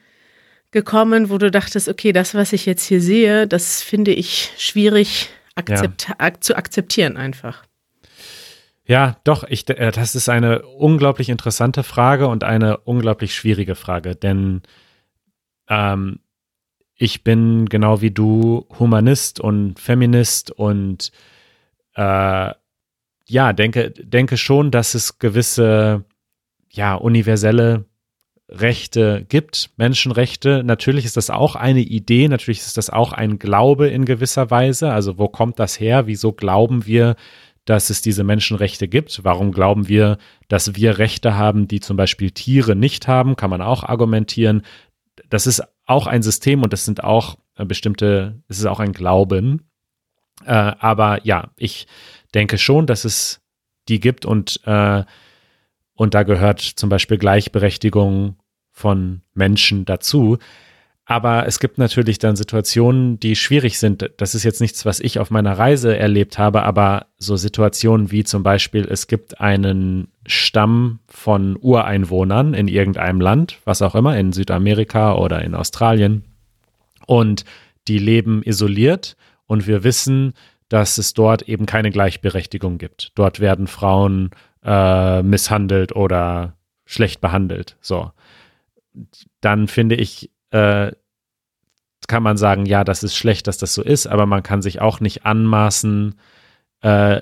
gekommen, wo du dachtest, okay, das, was ich jetzt hier sehe, das finde ich schwierig akzept ja. ak zu akzeptieren einfach. Ja, doch, ich, äh, das ist eine unglaublich interessante Frage und eine unglaublich schwierige Frage, denn ähm, ich bin genau wie du Humanist und Feminist und äh, ja, denke, denke schon, dass es gewisse ja, universelle Rechte gibt, Menschenrechte. Natürlich ist das auch eine Idee, natürlich ist das auch ein Glaube in gewisser Weise. Also wo kommt das her? Wieso glauben wir, dass es diese Menschenrechte gibt? Warum glauben wir, dass wir Rechte haben, die zum Beispiel Tiere nicht haben? Kann man auch argumentieren. Das ist auch ein System und das sind auch äh, bestimmte, es ist auch ein Glauben. Äh, aber ja, ich denke schon, dass es die gibt und äh, und da gehört zum Beispiel Gleichberechtigung von Menschen dazu. Aber es gibt natürlich dann Situationen, die schwierig sind. Das ist jetzt nichts, was ich auf meiner Reise erlebt habe, aber so Situationen wie zum Beispiel, es gibt einen Stamm von Ureinwohnern in irgendeinem Land, was auch immer, in Südamerika oder in Australien. Und die leben isoliert und wir wissen, dass es dort eben keine Gleichberechtigung gibt. Dort werden Frauen äh, misshandelt oder schlecht behandelt. So. Dann finde ich, äh, kann man sagen, ja, das ist schlecht, dass das so ist, aber man kann sich auch nicht anmaßen, äh,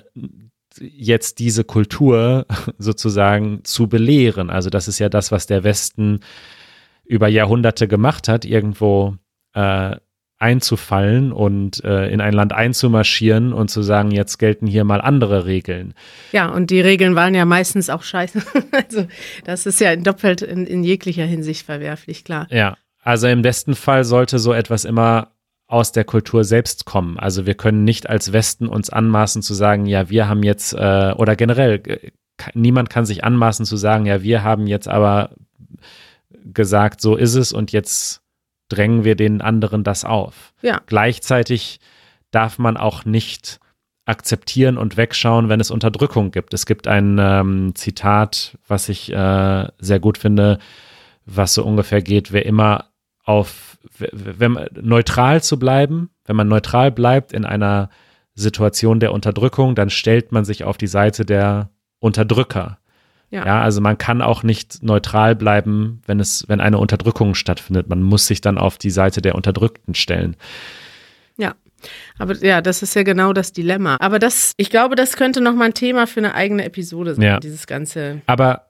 jetzt diese Kultur sozusagen zu belehren. Also das ist ja das, was der Westen über Jahrhunderte gemacht hat, irgendwo äh, einzufallen und äh, in ein Land einzumarschieren und zu sagen, jetzt gelten hier mal andere Regeln. Ja, und die Regeln waren ja meistens auch scheiße. also das ist ja doppelt in, in jeglicher Hinsicht verwerflich, klar. Ja, also im besten Fall sollte so etwas immer aus der Kultur selbst kommen. Also wir können nicht als Westen uns anmaßen zu sagen, ja, wir haben jetzt, äh, oder generell, äh, niemand kann sich anmaßen zu sagen, ja, wir haben jetzt aber gesagt, so ist es und jetzt drängen wir den anderen das auf. Ja. Gleichzeitig darf man auch nicht akzeptieren und wegschauen, wenn es Unterdrückung gibt. Es gibt ein ähm, Zitat, was ich äh, sehr gut finde, was so ungefähr geht, wer immer auf, wenn neutral zu bleiben, wenn man neutral bleibt in einer Situation der Unterdrückung, dann stellt man sich auf die Seite der Unterdrücker. Ja. ja, also man kann auch nicht neutral bleiben, wenn es, wenn eine Unterdrückung stattfindet. Man muss sich dann auf die Seite der Unterdrückten stellen. Ja. Aber ja, das ist ja genau das Dilemma. Aber das, ich glaube, das könnte noch mal ein Thema für eine eigene Episode sein, ja. dieses ganze. Aber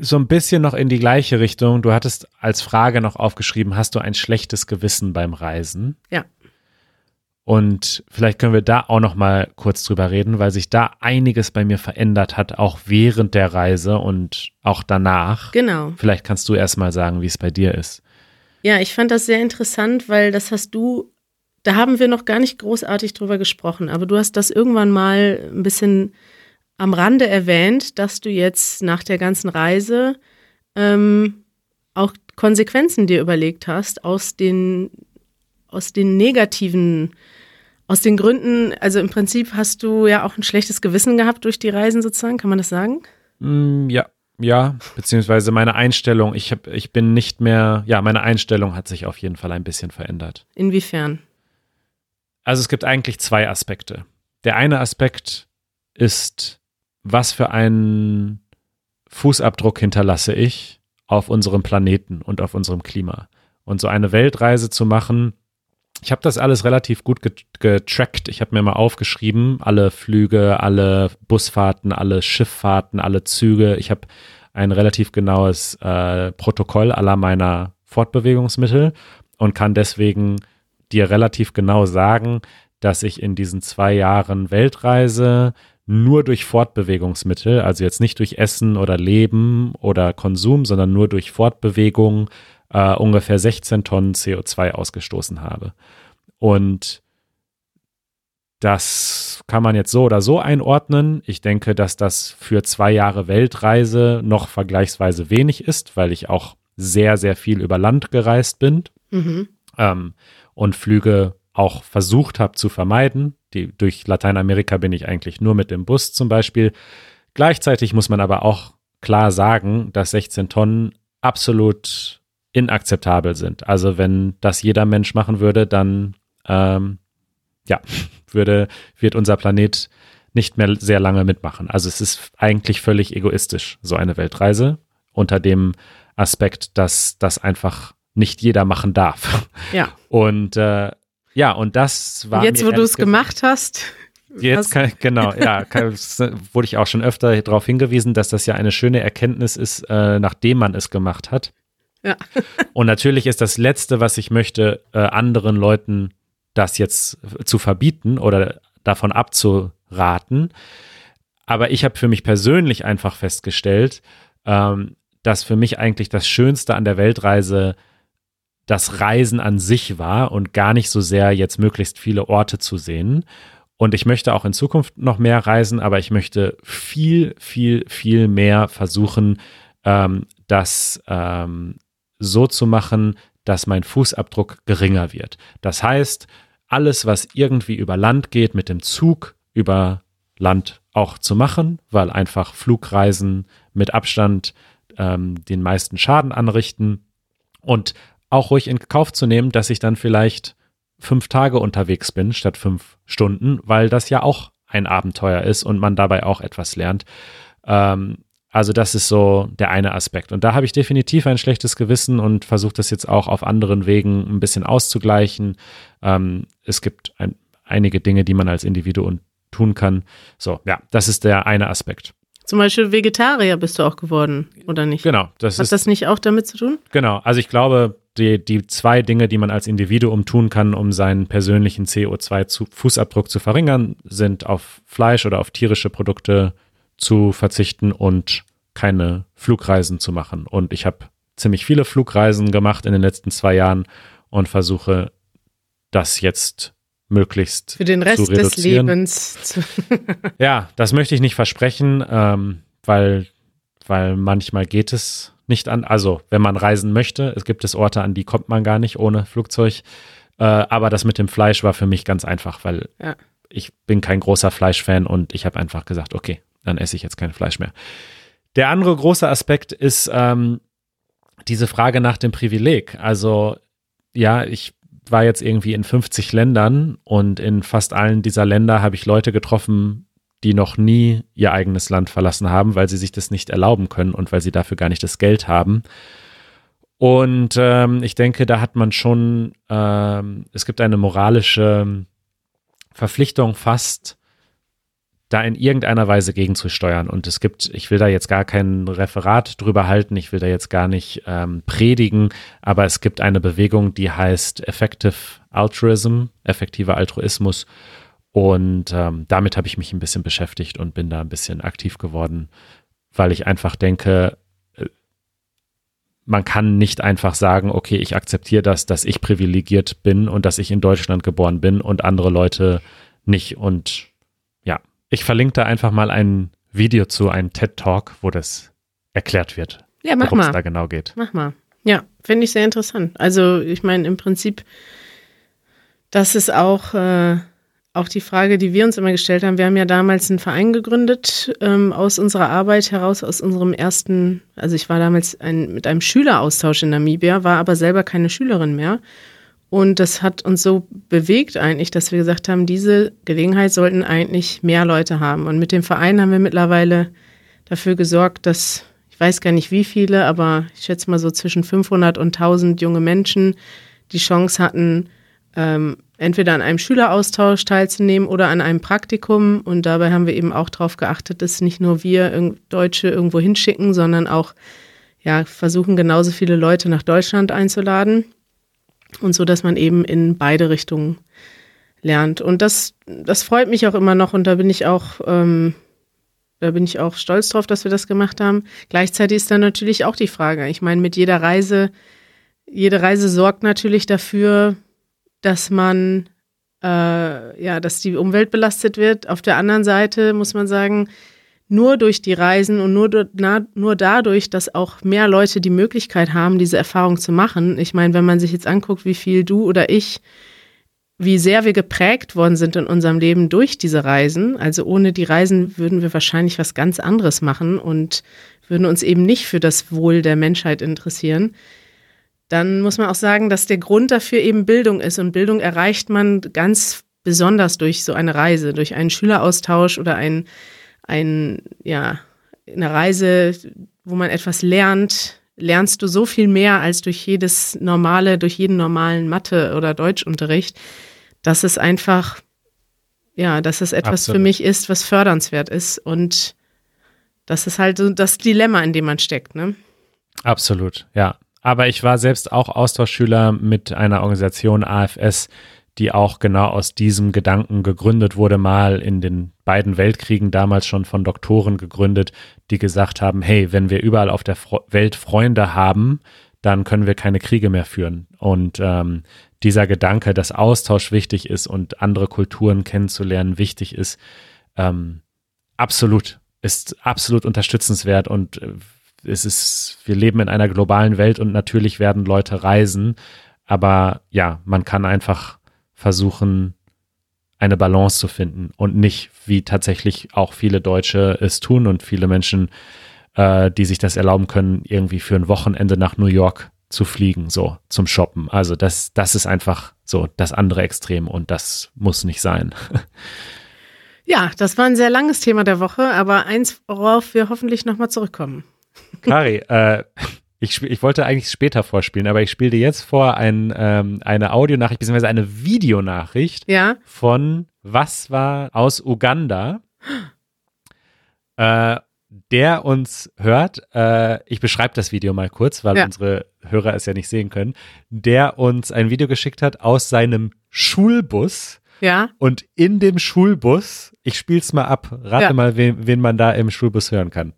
so ein bisschen noch in die gleiche Richtung. Du hattest als Frage noch aufgeschrieben, hast du ein schlechtes Gewissen beim Reisen? Ja. Und vielleicht können wir da auch noch mal kurz drüber reden, weil sich da einiges bei mir verändert hat, auch während der Reise und auch danach. Genau. Vielleicht kannst du erst mal sagen, wie es bei dir ist. Ja, ich fand das sehr interessant, weil das hast du, da haben wir noch gar nicht großartig drüber gesprochen, aber du hast das irgendwann mal ein bisschen am Rande erwähnt, dass du jetzt nach der ganzen Reise ähm, auch Konsequenzen dir überlegt hast aus den aus den negativen, aus den Gründen, also im Prinzip hast du ja auch ein schlechtes Gewissen gehabt durch die Reisen sozusagen, kann man das sagen? Mm, ja, ja, beziehungsweise meine Einstellung, ich, hab, ich bin nicht mehr, ja, meine Einstellung hat sich auf jeden Fall ein bisschen verändert. Inwiefern? Also es gibt eigentlich zwei Aspekte. Der eine Aspekt ist, was für einen Fußabdruck hinterlasse ich auf unserem Planeten und auf unserem Klima. Und so eine Weltreise zu machen, Ich habe das alles relativ gut getrackt. Ich habe mir mal aufgeschrieben, alle Flüge, alle Busfahrten, alle Schifffahrten, alle Züge. Ich habe ein relativ genaues äh, Protokoll aller meiner Fortbewegungsmittel und kann deswegen dir relativ genau sagen, dass ich in diesen zwei Jahren Weltreise nur durch Fortbewegungsmittel, also jetzt nicht durch Essen oder Leben oder Konsum, sondern nur durch Fortbewegung äh, ungefähr 16 Tonnen CO2 ausgestoßen habe. Und das kann man jetzt so oder so einordnen. Ich denke, dass das für zwei Jahre Weltreise noch vergleichsweise wenig ist, weil ich auch sehr, sehr viel über Land gereist bin mhm. ähm, und Flüge auch versucht habe zu vermeiden. Die, durch Lateinamerika bin ich eigentlich nur mit dem Bus zum Beispiel. Gleichzeitig muss man aber auch klar sagen, dass 16 Tonnen absolut inakzeptabel sind. Also wenn das jeder Mensch machen würde, dann ähm, ja, würde, wird unser Planet nicht mehr sehr lange mitmachen. Also es ist eigentlich völlig egoistisch, so eine Weltreise, unter dem Aspekt, dass das einfach nicht jeder machen darf. Ja. Und äh, ja, und das war. Jetzt, wo du es gemacht hast. Jetzt kann, genau, ja, kann, wurde ich auch schon öfter darauf hingewiesen, dass das ja eine schöne Erkenntnis ist, äh, nachdem man es gemacht hat. Ja. Und natürlich ist das Letzte, was ich möchte, äh, anderen Leuten das jetzt zu verbieten oder davon abzuraten. Aber ich habe für mich persönlich einfach festgestellt, ähm, dass für mich eigentlich das Schönste an der Weltreise das Reisen an sich war und gar nicht so sehr jetzt möglichst viele Orte zu sehen. Und ich möchte auch in Zukunft noch mehr reisen, aber ich möchte viel, viel, viel mehr versuchen, ähm, das ähm, so zu machen, dass mein Fußabdruck geringer wird. Das heißt, alles, was irgendwie über Land geht, mit dem Zug über Land auch zu machen, weil einfach Flugreisen mit Abstand ähm, den meisten Schaden anrichten und auch ruhig in Kauf zu nehmen, dass ich dann vielleicht fünf Tage unterwegs bin statt fünf Stunden, weil das ja auch ein Abenteuer ist und man dabei auch etwas lernt. Ähm, also das ist so der eine Aspekt. Und da habe ich definitiv ein schlechtes Gewissen und versuche das jetzt auch auf anderen Wegen ein bisschen auszugleichen. Ähm, es gibt ein, einige Dinge, die man als Individuum tun kann. So, ja, das ist der eine Aspekt. Zum Beispiel Vegetarier bist du auch geworden, oder nicht? Genau. Das Hat ist, das nicht auch damit zu tun? Genau. Also ich glaube, die, die zwei Dinge, die man als Individuum tun kann, um seinen persönlichen CO2-Fußabdruck zu verringern, sind auf Fleisch oder auf tierische Produkte zu verzichten und keine Flugreisen zu machen. Und ich habe ziemlich viele Flugreisen gemacht in den letzten zwei Jahren und versuche das jetzt möglichst für den Rest des Lebens. Zu ja, das möchte ich nicht versprechen, ähm, weil weil manchmal geht es nicht an. Also wenn man reisen möchte, es gibt es Orte, an die kommt man gar nicht ohne Flugzeug. Äh, aber das mit dem Fleisch war für mich ganz einfach, weil ja. ich bin kein großer Fleischfan und ich habe einfach gesagt, okay, dann esse ich jetzt kein Fleisch mehr. Der andere große Aspekt ist ähm, diese Frage nach dem Privileg. Also ja, ich war jetzt irgendwie in 50 Ländern und in fast allen dieser Länder habe ich Leute getroffen, die noch nie ihr eigenes Land verlassen haben, weil sie sich das nicht erlauben können und weil sie dafür gar nicht das Geld haben. Und ähm, ich denke, da hat man schon, ähm, es gibt eine moralische Verpflichtung fast, da in irgendeiner Weise gegenzusteuern. Und es gibt, ich will da jetzt gar kein Referat drüber halten, ich will da jetzt gar nicht ähm, predigen, aber es gibt eine Bewegung, die heißt Effective Altruism, effektiver Altruismus. Und ähm, damit habe ich mich ein bisschen beschäftigt und bin da ein bisschen aktiv geworden, weil ich einfach denke, äh, man kann nicht einfach sagen, okay, ich akzeptiere das, dass ich privilegiert bin und dass ich in Deutschland geboren bin und andere Leute nicht. Und ich verlinke da einfach mal ein Video zu, einem TED-Talk, wo das erklärt wird, ja, worum es da genau geht. Mach mal. Ja, finde ich sehr interessant. Also ich meine, im Prinzip, das ist auch, äh, auch die Frage, die wir uns immer gestellt haben. Wir haben ja damals einen Verein gegründet ähm, aus unserer Arbeit heraus, aus unserem ersten, also ich war damals ein, mit einem Schüleraustausch in Namibia, war aber selber keine Schülerin mehr und das hat uns so bewegt eigentlich, dass wir gesagt haben, diese Gelegenheit sollten eigentlich mehr Leute haben. Und mit dem Verein haben wir mittlerweile dafür gesorgt, dass, ich weiß gar nicht wie viele, aber ich schätze mal so zwischen 500 und 1000 junge Menschen die Chance hatten, ähm, entweder an einem Schüleraustausch teilzunehmen oder an einem Praktikum. Und dabei haben wir eben auch darauf geachtet, dass nicht nur wir Deutsche irgendwo hinschicken, sondern auch ja, versuchen, genauso viele Leute nach Deutschland einzuladen. Und so, dass man eben in beide Richtungen lernt. Und das, das freut mich auch immer noch und da bin ich auch, ähm, da bin ich auch stolz drauf, dass wir das gemacht haben. Gleichzeitig ist dann natürlich auch die Frage. Ich meine, mit jeder Reise, jede Reise sorgt natürlich dafür, dass man äh, ja, dass die Umwelt belastet wird. Auf der anderen Seite muss man sagen, nur durch die Reisen und nur, na, nur dadurch, dass auch mehr Leute die Möglichkeit haben, diese Erfahrung zu machen. Ich meine, wenn man sich jetzt anguckt, wie viel du oder ich, wie sehr wir geprägt worden sind in unserem Leben durch diese Reisen. Also ohne die Reisen würden wir wahrscheinlich was ganz anderes machen und würden uns eben nicht für das Wohl der Menschheit interessieren dann muss man auch sagen, dass der Grund dafür eben Bildung ist. Und Bildung erreicht man ganz besonders durch so eine Reise, durch einen Schüleraustausch oder ein, ein, ja, eine Reise, wo man etwas lernt, lernst du so viel mehr als durch jedes normale, durch jeden normalen Mathe- oder Deutschunterricht, dass es einfach, ja, dass es etwas Absolut. für mich ist, was fördernswert ist. Und das ist halt so das Dilemma, in dem man steckt, ne? Absolut, ja. Aber ich war selbst auch Austauschschüler mit einer Organisation AFS, die auch genau aus diesem Gedanken gegründet wurde, mal in den beiden Weltkriegen damals schon von Doktoren gegründet, die gesagt haben, hey, wenn wir überall auf der Welt Freunde haben, dann können wir keine Kriege mehr führen. Und ähm, dieser Gedanke, dass Austausch wichtig ist und andere Kulturen kennenzulernen wichtig ist, ähm, absolut, ist absolut unterstützenswert und äh, es ist, wir leben in einer globalen Welt und natürlich werden Leute reisen, aber ja, man kann einfach versuchen, eine Balance zu finden und nicht, wie tatsächlich auch viele Deutsche es tun und viele Menschen, äh, die sich das erlauben können, irgendwie für ein Wochenende nach New York zu fliegen, so zum Shoppen. Also das, das ist einfach so das andere Extrem und das muss nicht sein. Ja, das war ein sehr langes Thema der Woche, aber eins, worauf wir hoffentlich nochmal zurückkommen. Kari, äh, ich, ich wollte eigentlich später vorspielen, aber ich spiele dir jetzt vor ein, ähm, eine Audionachricht bzw. eine Videonachricht ja? von was war aus Uganda, äh, der uns hört. Äh, ich beschreibe das Video mal kurz, weil ja. unsere Hörer es ja nicht sehen können. Der uns ein Video geschickt hat aus seinem Schulbus. Ja. Und in dem Schulbus, ich spiel's mal ab, rate ja. mal, wen, wen man da im Schulbus hören kann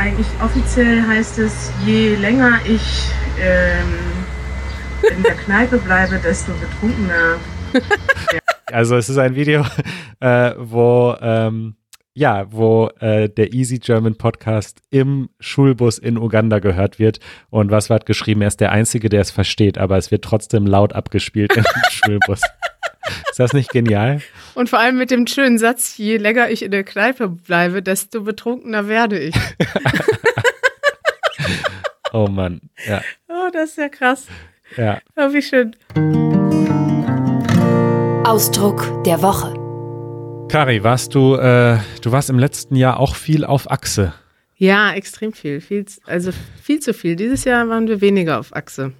eigentlich offiziell heißt es, je länger ich ähm, in der Kneipe bleibe, desto betrunkener. Also es ist ein Video, äh, wo ähm, ja, wo äh, der Easy German Podcast im Schulbus in Uganda gehört wird. Und was wird geschrieben? Er ist der Einzige, der es versteht, aber es wird trotzdem laut abgespielt im Schulbus. Ist das nicht genial? Und vor allem mit dem schönen Satz, je länger ich in der Kneipe bleibe, desto betrunkener werde ich. oh Mann, ja. Oh, das ist ja krass. Ja. Oh, wie schön. Ausdruck der Woche. Kari, warst du, äh, du warst im letzten Jahr auch viel auf Achse. Ja, extrem viel. viel. Also viel zu viel. Dieses Jahr waren wir weniger auf Achse.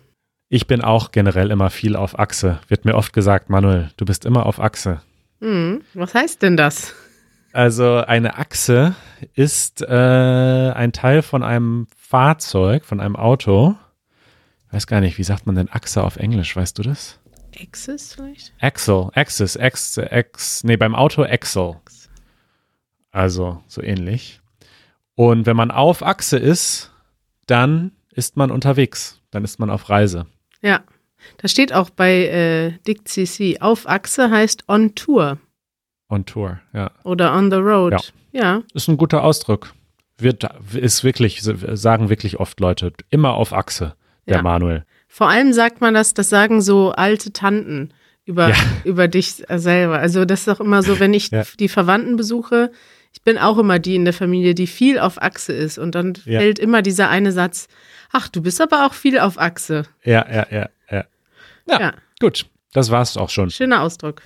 Ich bin auch generell immer viel auf Achse. Wird mir oft gesagt, Manuel, du bist immer auf Achse. Hm, was heißt denn das? Also eine Achse ist äh, ein Teil von einem Fahrzeug, von einem Auto. Ich weiß gar nicht, wie sagt man denn Achse auf Englisch? Weißt du das? Axis vielleicht? Axel, Axis, X, X, nee, beim Auto Axel. Also so ähnlich. Und wenn man auf Achse ist, dann ist man unterwegs, dann ist man auf Reise. Ja, da steht auch bei äh, Dick CC, auf Achse heißt on Tour. On Tour, ja. Oder on the road. Ja. ja. Ist ein guter Ausdruck. Wird, ist wirklich, sagen wirklich oft Leute, immer auf Achse, der ja. Manuel. Vor allem sagt man das, das sagen so alte Tanten über, ja. über dich selber. Also das ist auch immer so, wenn ich die Verwandten besuche, ich bin auch immer die in der Familie, die viel auf Achse ist. Und dann fällt immer dieser eine Satz, Ach, du bist aber auch viel auf Achse. Ja, ja, ja, ja. Ja, ja. gut. Das war's auch schon. Schöner Ausdruck.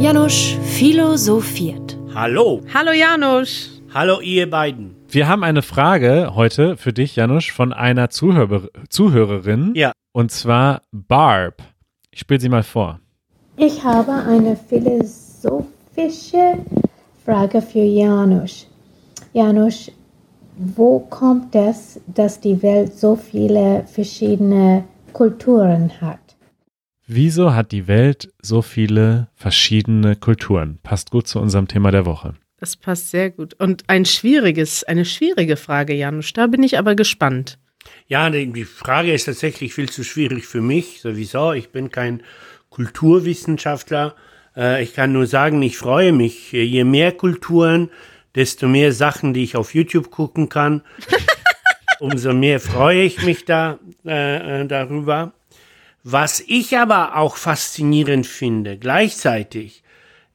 Janusz philosophiert. Hallo. Hallo Janusz. Hallo ihr beiden. Wir haben eine Frage heute für dich, Janusz, von einer Zuhörer Zuhörerin. Ja. Und zwar Barb. Ich spiele sie mal vor. Ich habe eine philosophische Frage für Janusz. Janusz, wo kommt es, dass die Welt so viele verschiedene Kulturen hat? Wieso hat die Welt so viele verschiedene Kulturen? Passt gut zu unserem Thema der Woche. Das passt sehr gut. Und ein schwieriges, eine schwierige Frage, Janusz. Da bin ich aber gespannt. Ja, die Frage ist tatsächlich viel zu schwierig für mich, sowieso. Ich bin kein Kulturwissenschaftler. Äh, ich kann nur sagen, ich freue mich. Je mehr Kulturen, desto mehr Sachen, die ich auf YouTube gucken kann. Umso mehr freue ich mich da äh, äh, darüber. Was ich aber auch faszinierend finde, gleichzeitig,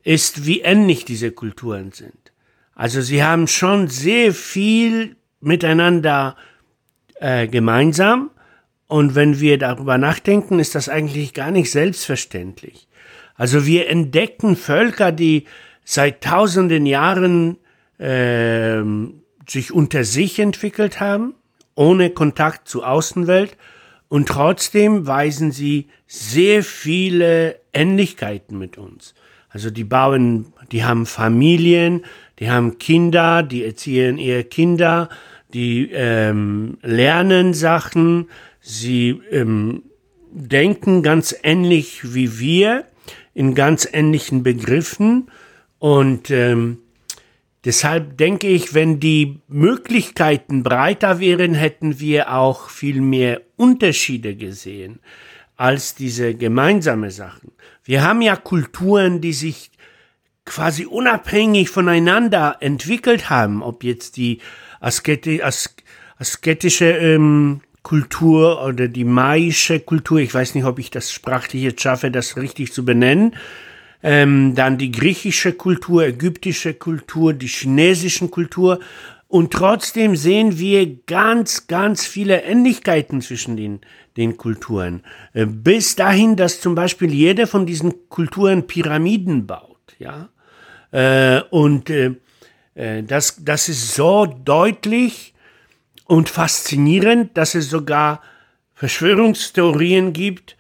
ist, wie ähnlich diese Kulturen sind. Also sie haben schon sehr viel miteinander äh, gemeinsam. Und wenn wir darüber nachdenken, ist das eigentlich gar nicht selbstverständlich. Also wir entdecken Völker, die seit tausenden Jahren äh, sich unter sich entwickelt haben, ohne Kontakt zur Außenwelt, und trotzdem weisen sie sehr viele Ähnlichkeiten mit uns. Also die bauen, die haben Familien, die haben Kinder, die erziehen ihre Kinder, die ähm, lernen Sachen, sie ähm, denken ganz ähnlich wie wir, in ganz ähnlichen Begriffen. Und ähm, deshalb denke ich, wenn die Möglichkeiten breiter wären, hätten wir auch viel mehr Unterschiede gesehen als diese gemeinsame Sachen. Wir haben ja Kulturen, die sich quasi unabhängig voneinander entwickelt haben, ob jetzt die asketi as asketische ähm, Kultur oder die maische Kultur, ich weiß nicht, ob ich das sprachlich jetzt schaffe, das richtig zu benennen, ähm, dann die griechische Kultur, ägyptische Kultur, die chinesische Kultur. Und trotzdem sehen wir ganz, ganz viele Ähnlichkeiten zwischen den, den Kulturen. Äh, bis dahin, dass zum Beispiel jede von diesen Kulturen Pyramiden baut, ja. Äh, und äh, das, das ist so deutlich und faszinierend, dass es sogar Verschwörungstheorien gibt,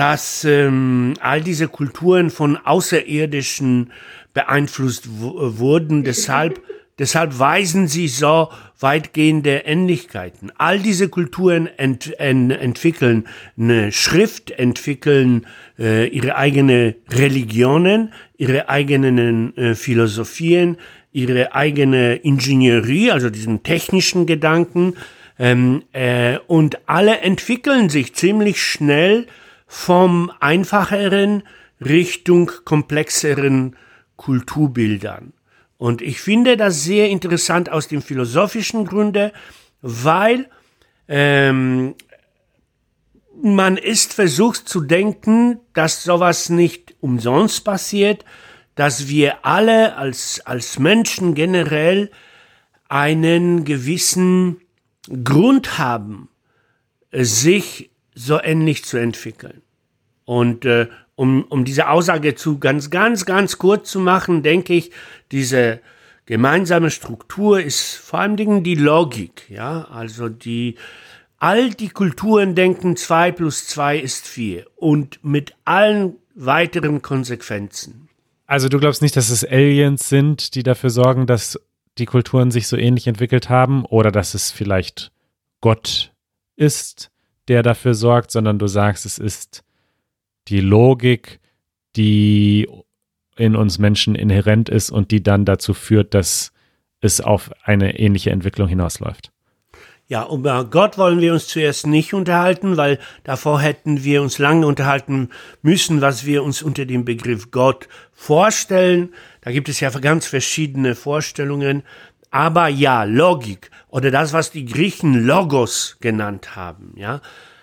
dass ähm, all diese Kulturen von Außerirdischen beeinflusst wurden. Deshalb, deshalb weisen sie so weitgehende Ähnlichkeiten. All diese Kulturen ent, ent, entwickeln eine Schrift, entwickeln äh, ihre eigene Religionen, ihre eigenen äh, Philosophien, ihre eigene Ingenieurie, also diesen technischen Gedanken. Ähm, äh, und alle entwickeln sich ziemlich schnell vom einfacheren Richtung komplexeren Kulturbildern. Und ich finde das sehr interessant aus dem philosophischen Grunde, weil ähm, man ist versucht zu denken, dass sowas nicht umsonst passiert, dass wir alle als, als Menschen generell einen gewissen Grund haben, sich so ähnlich zu entwickeln. Und äh, um, um diese Aussage zu ganz, ganz, ganz kurz zu machen, denke ich, diese gemeinsame Struktur ist vor allen Dingen die Logik, ja, also die, all die Kulturen denken, zwei plus zwei ist vier und mit allen weiteren Konsequenzen. Also du glaubst nicht, dass es Aliens sind, die dafür sorgen, dass die Kulturen sich so ähnlich entwickelt haben oder dass es vielleicht Gott ist, der dafür sorgt, sondern du sagst, es ist die Logik, die in uns Menschen inhärent ist und die dann dazu führt, dass es auf eine ähnliche Entwicklung hinausläuft. Ja, über Gott wollen wir uns zuerst nicht unterhalten, weil davor hätten wir uns lange unterhalten müssen, was wir uns unter dem Begriff Gott vorstellen. Da gibt es ja ganz verschiedene Vorstellungen. Aber ja, Logik oder das, was die Griechen Logos genannt haben, ja.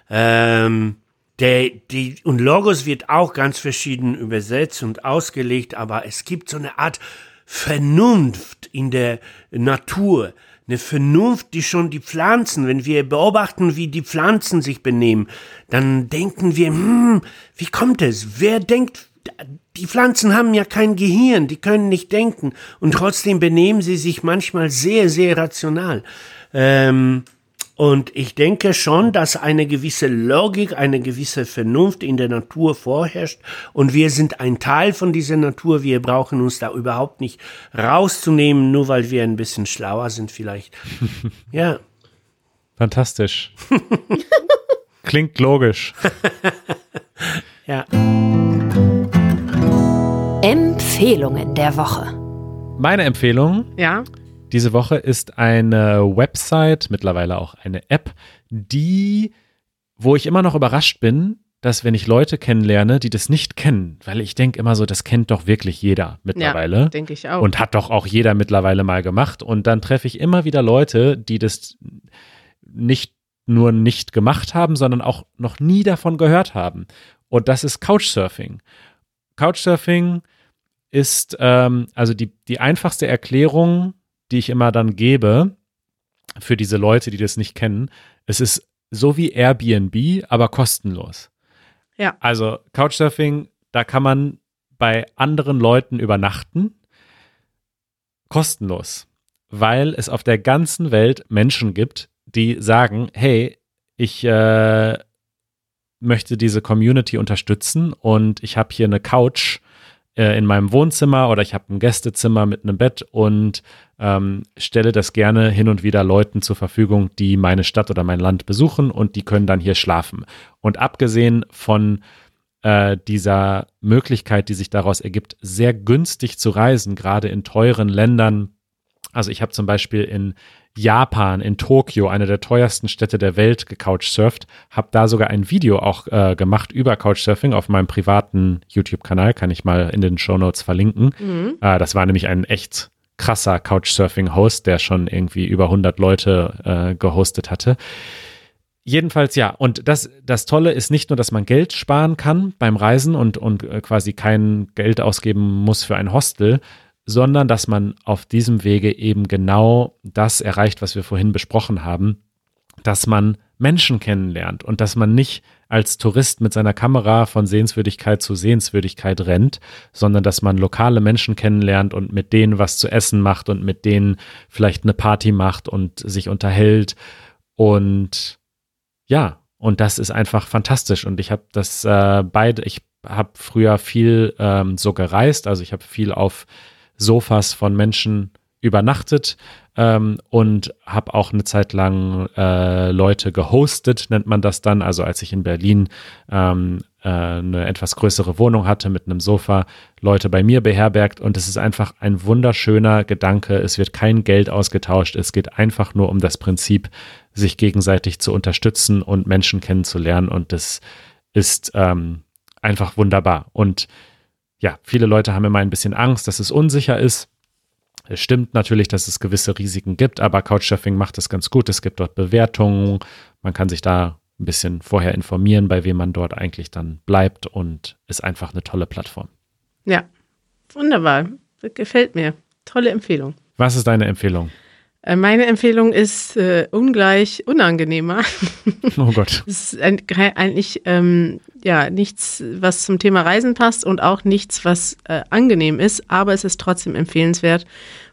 Ähm, der, die, und Logos wird auch ganz verschieden übersetzt und ausgelegt, aber es gibt so eine Art Vernunft in der Natur, eine Vernunft, die schon die Pflanzen, wenn wir beobachten, wie die Pflanzen sich benehmen, dann denken wir, hm, wie kommt es? Wer denkt, die Pflanzen haben ja kein Gehirn, die können nicht denken und trotzdem benehmen sie sich manchmal sehr, sehr rational. Ähm, Und ich denke schon, dass eine gewisse Logik, eine gewisse Vernunft in der Natur vorherrscht. Und wir sind ein Teil von dieser Natur. Wir brauchen uns da überhaupt nicht rauszunehmen, nur weil wir ein bisschen schlauer sind vielleicht. Ja. Fantastisch. Klingt logisch. Ja. Empfehlungen der Woche. Meine Empfehlung Ja, diese Woche ist eine Website, mittlerweile auch eine App, die, wo ich immer noch überrascht bin, dass wenn ich Leute kennenlerne, die das nicht kennen, weil ich denke immer so, das kennt doch wirklich jeder mittlerweile. ja denke ich auch. Und hat doch auch jeder mittlerweile mal gemacht. Und dann treffe ich immer wieder Leute, die das nicht nur nicht gemacht haben, sondern auch noch nie davon gehört haben. Und das ist Couchsurfing. Couchsurfing ist ähm, also die, die einfachste Erklärung, die ich immer dann gebe für diese Leute, die das nicht kennen. Es ist so wie Airbnb, aber kostenlos. Ja. Also Couchsurfing, da kann man bei anderen Leuten übernachten, kostenlos, weil es auf der ganzen Welt Menschen gibt, die sagen, hey, ich äh, möchte diese Community unterstützen und ich habe hier eine Couch äh, in meinem Wohnzimmer oder ich habe ein Gästezimmer mit einem Bett und ähm, stelle das gerne hin und wieder Leuten zur Verfügung, die meine Stadt oder mein Land besuchen und die können dann hier schlafen. Und abgesehen von äh, dieser Möglichkeit, die sich daraus ergibt, sehr günstig zu reisen, gerade in teuren Ländern. Also ich habe zum Beispiel in Japan, in Tokio, eine der teuersten Städte der Welt, gecouchsurft, habe da sogar ein Video auch äh, gemacht über Couchsurfing auf meinem privaten YouTube-Kanal, kann ich mal in den Show Notes verlinken. Äh, das war nämlich ein echt krasser Couchsurfing-Host, der schon irgendwie über 100 Leute äh, gehostet hatte. Jedenfalls ja. Und das, das Tolle ist nicht nur, dass man Geld sparen kann beim Reisen und, und äh, quasi kein Geld ausgeben muss für ein Hostel, sondern dass man auf diesem Wege eben genau das erreicht, was wir vorhin besprochen haben, dass man Menschen kennenlernt und dass man nicht als Tourist mit seiner Kamera von Sehenswürdigkeit zu Sehenswürdigkeit rennt, sondern dass man lokale Menschen kennenlernt und mit denen was zu essen macht und mit denen vielleicht eine Party macht und sich unterhält und ja, und das ist einfach fantastisch. Und ich habe das äh, beide, ich habe früher viel ähm, so gereist, also ich habe viel auf Sofas von Menschen übernachtet ähm, und habe auch eine Zeit lang äh, Leute gehostet, nennt man das dann. Also als ich in Berlin ähm, äh, eine etwas größere Wohnung hatte mit einem Sofa, Leute bei mir beherbergt und es ist einfach ein wunderschöner Gedanke. Es wird kein Geld ausgetauscht, es geht einfach nur um das Prinzip, sich gegenseitig zu unterstützen und Menschen kennenzulernen und das ist ähm, einfach wunderbar. Und ja, viele Leute haben immer ein bisschen Angst, dass es unsicher ist. Es stimmt natürlich, dass es gewisse Risiken gibt, aber Couchsurfing macht das ganz gut. Es gibt dort Bewertungen. Man kann sich da ein bisschen vorher informieren, bei wem man dort eigentlich dann bleibt und ist einfach eine tolle Plattform. ja, wunderbar. Gefällt mir. Tolle Empfehlung. Was ist deine Empfehlung? Äh, Meine Empfehlung ist äh, ungleich unangenehmer. Oh Gott. Es ist eigentlich ähm, ja nichts, was zum Thema Reisen passt und auch nichts, was äh, angenehm ist, aber es ist trotzdem empfehlenswert.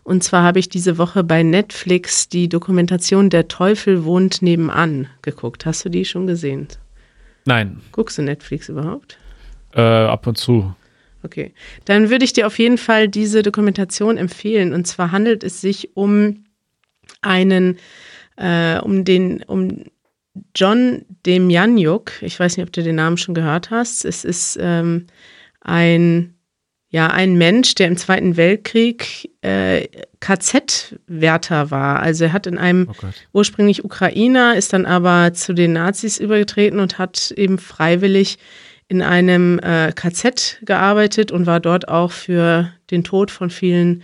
Und zwar habe ich diese Woche bei Netflix die Dokumentation Der Teufel wohnt nebenan geguckt. Hast du die schon gesehen? Nein, Guckst du Netflix überhaupt? äh, ab und zu. Okay. Dann würde ich dir auf jeden Fall diese Dokumentation empfehlen. Und zwar handelt es sich um einen, äh, um den, um John Demjanjuk. Ich weiß nicht, ob du den Namen schon gehört hast. Es ist ähm, ein, ja, ein Mensch, der im Zweiten Weltkrieg äh, KZ-Wärter war. Also er hat in einem Oh ursprünglich Ukrainer, ist dann aber zu den Nazis übergetreten und hat eben freiwillig in einem äh, KZ gearbeitet und war dort auch für den Tod von vielen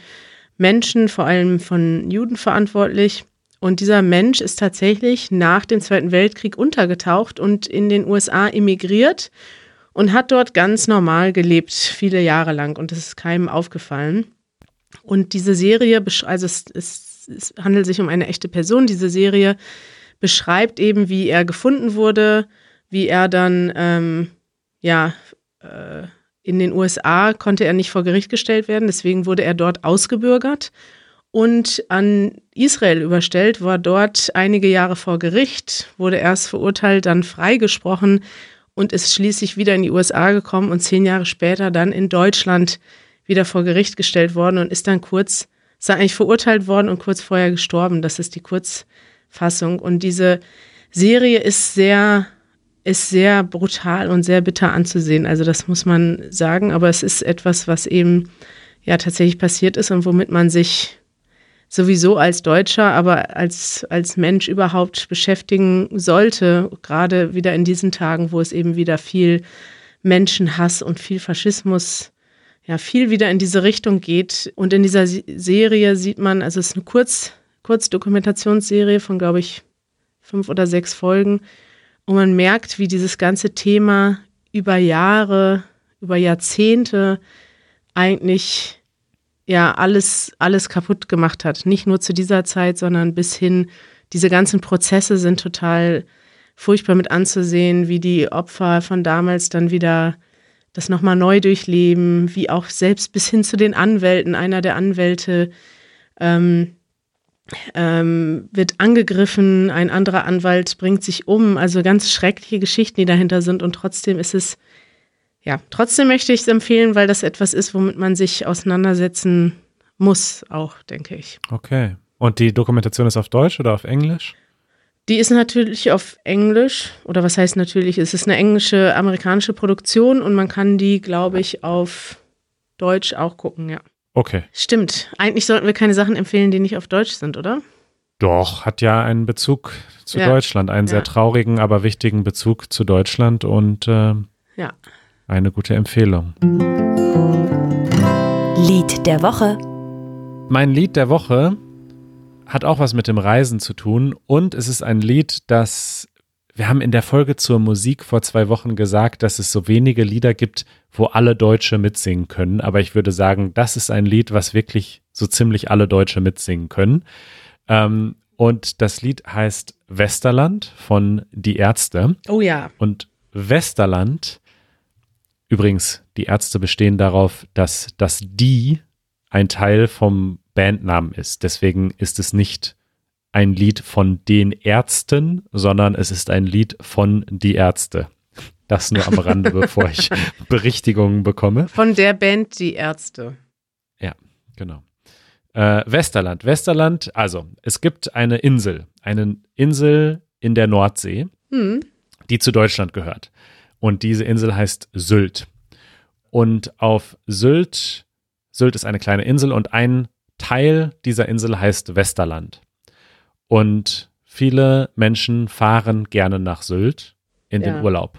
Menschen, vor allem von Juden verantwortlich. Und dieser Mensch ist tatsächlich nach dem Zweiten Weltkrieg untergetaucht und in den USA emigriert und hat dort ganz normal gelebt, viele Jahre lang. Und das ist keinem aufgefallen. Und diese Serie, also es, es, es handelt sich um eine echte Person. Diese Serie beschreibt eben, wie er gefunden wurde, wie er dann, ähm, ja, äh, in den USA konnte er nicht vor Gericht gestellt werden, deswegen wurde er dort ausgebürgert und an Israel überstellt, war dort einige Jahre vor Gericht, wurde erst verurteilt, dann freigesprochen und ist schließlich wieder in die USA gekommen und zehn Jahre später dann in Deutschland wieder vor Gericht gestellt worden und ist dann kurz, ist dann eigentlich verurteilt worden und kurz vorher gestorben. Das ist die Kurzfassung. Und diese Serie ist sehr, ist sehr brutal und sehr bitter anzusehen. Also das muss man sagen. Aber es ist etwas, was eben ja tatsächlich passiert ist und womit man sich sowieso als Deutscher, aber als, als Mensch überhaupt beschäftigen sollte, gerade wieder in diesen Tagen, wo es eben wieder viel Menschenhass und viel Faschismus, ja, viel wieder in diese Richtung geht. Und in dieser Serie sieht man, also es ist eine Kurz, Kurzdokumentationsserie von, glaube ich, fünf oder sechs Folgen. Und man merkt, wie dieses ganze Thema über Jahre, über Jahrzehnte eigentlich ja alles, alles kaputt gemacht hat. Nicht nur zu dieser Zeit, sondern bis hin, diese ganzen Prozesse sind total furchtbar mit anzusehen, wie die Opfer von damals dann wieder das nochmal neu durchleben, wie auch selbst bis hin zu den Anwälten. Einer der Anwälte ähm, ähm, wird angegriffen, ein anderer Anwalt bringt sich um. Also ganz schreckliche Geschichten, die dahinter sind. Und trotzdem ist es ja, trotzdem möchte ich es empfehlen, weil das etwas ist, womit man sich auseinandersetzen muss, auch, denke ich. Okay. Und die Dokumentation ist auf Deutsch oder auf Englisch? Die ist natürlich auf Englisch, oder was heißt natürlich, es ist eine englische, amerikanische Produktion und man kann die, glaube ich, auf Deutsch auch gucken, ja. Okay. Stimmt. Eigentlich sollten wir keine Sachen empfehlen, die nicht auf Deutsch sind, oder? Doch, hat ja einen Bezug zu ja. Deutschland, einen ja. sehr traurigen, aber wichtigen Bezug zu Deutschland und äh, ja eine gute Empfehlung. Lied der Woche. Mein Lied der Woche hat auch was mit dem Reisen zu tun und es ist ein Lied, das wir haben in der Folge zur Musik vor zwei Wochen gesagt, dass es so wenige Lieder gibt, wo alle Deutsche mitsingen können. Aber ich würde sagen, das ist ein Lied, was wirklich so ziemlich alle Deutsche mitsingen können. Ähm, und das Lied heißt Westerland von Die Ärzte. Oh ja. Und Westerland Übrigens, die Ärzte bestehen darauf, dass das die ein Teil vom Bandnamen ist. Deswegen ist es nicht ein Lied von den Ärzten, sondern es ist ein Lied von die Ärzte. Das nur am Rande, bevor ich Berichtigungen bekomme. Von der Band Die Ärzte. Ja, genau. Äh, Westerland. Westerland, also es gibt eine Insel, eine Insel in der Nordsee, hm. die zu Deutschland gehört. Und diese Insel heißt Sylt. Und auf Sylt, Sylt ist eine kleine Insel und ein Teil dieser Insel heißt Westerland. Und viele Menschen fahren gerne nach Sylt in ja. den Urlaub.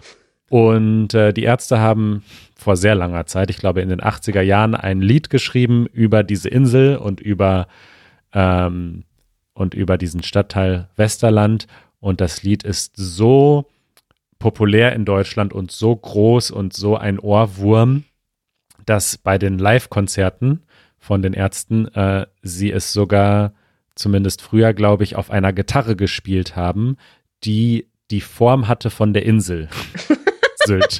Und äh, die Ärzte haben vor sehr langer Zeit, ich glaube in den 80er Jahren, ein Lied geschrieben über diese Insel und über, ähm, und über diesen Stadtteil Westerland. Und das Lied ist so populär in Deutschland und so groß und so ein Ohrwurm, dass bei den Live-Konzerten von den Ärzten äh, sie es sogar zumindest früher, glaube ich, auf einer Gitarre gespielt haben, die die Form hatte von der Insel Sylt.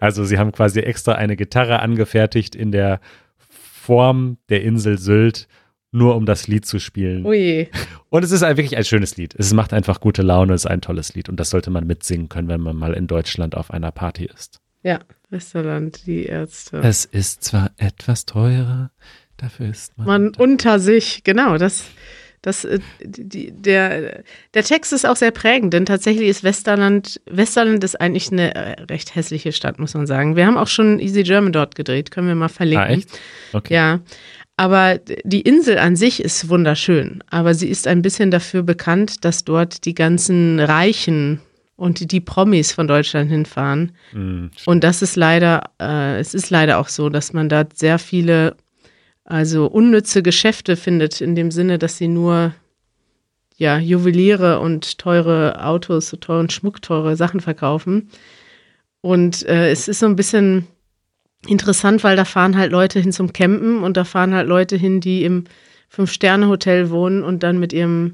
Also sie haben quasi extra eine Gitarre angefertigt in der Form der Insel Sylt nur um das Lied zu spielen. Ui. Und es ist wirklich ein schönes Lied. Es macht einfach gute Laune, es ist ein tolles Lied und das sollte man mitsingen können, wenn man mal in Deutschland auf einer Party ist. Ja, Westerland, die Ärzte. Es ist zwar etwas teurer, dafür ist man. Man unter sich, genau, das. Das, äh, die, der, der Text ist auch sehr prägend, denn tatsächlich ist Westerland, Westerland ist eigentlich eine äh, recht hässliche Stadt, muss man sagen. Wir haben auch schon Easy German dort gedreht, können wir mal verlinken. Ah, echt? Okay. Ja, aber die Insel an sich ist wunderschön. Aber sie ist ein bisschen dafür bekannt, dass dort die ganzen Reichen und die Promis von Deutschland hinfahren. Mhm, und das ist leider, äh, es ist leider auch so, dass man da sehr viele, also unnütze Geschäfte findet, in dem Sinne, dass sie nur ja, Juweliere und teure Autos, teuren Schmuck, teure Sachen verkaufen. Und äh, es ist so ein bisschen interessant, weil da fahren halt Leute hin zum Campen und da fahren halt Leute hin, die im Fünf-Sterne-Hotel wohnen und dann mit ihrem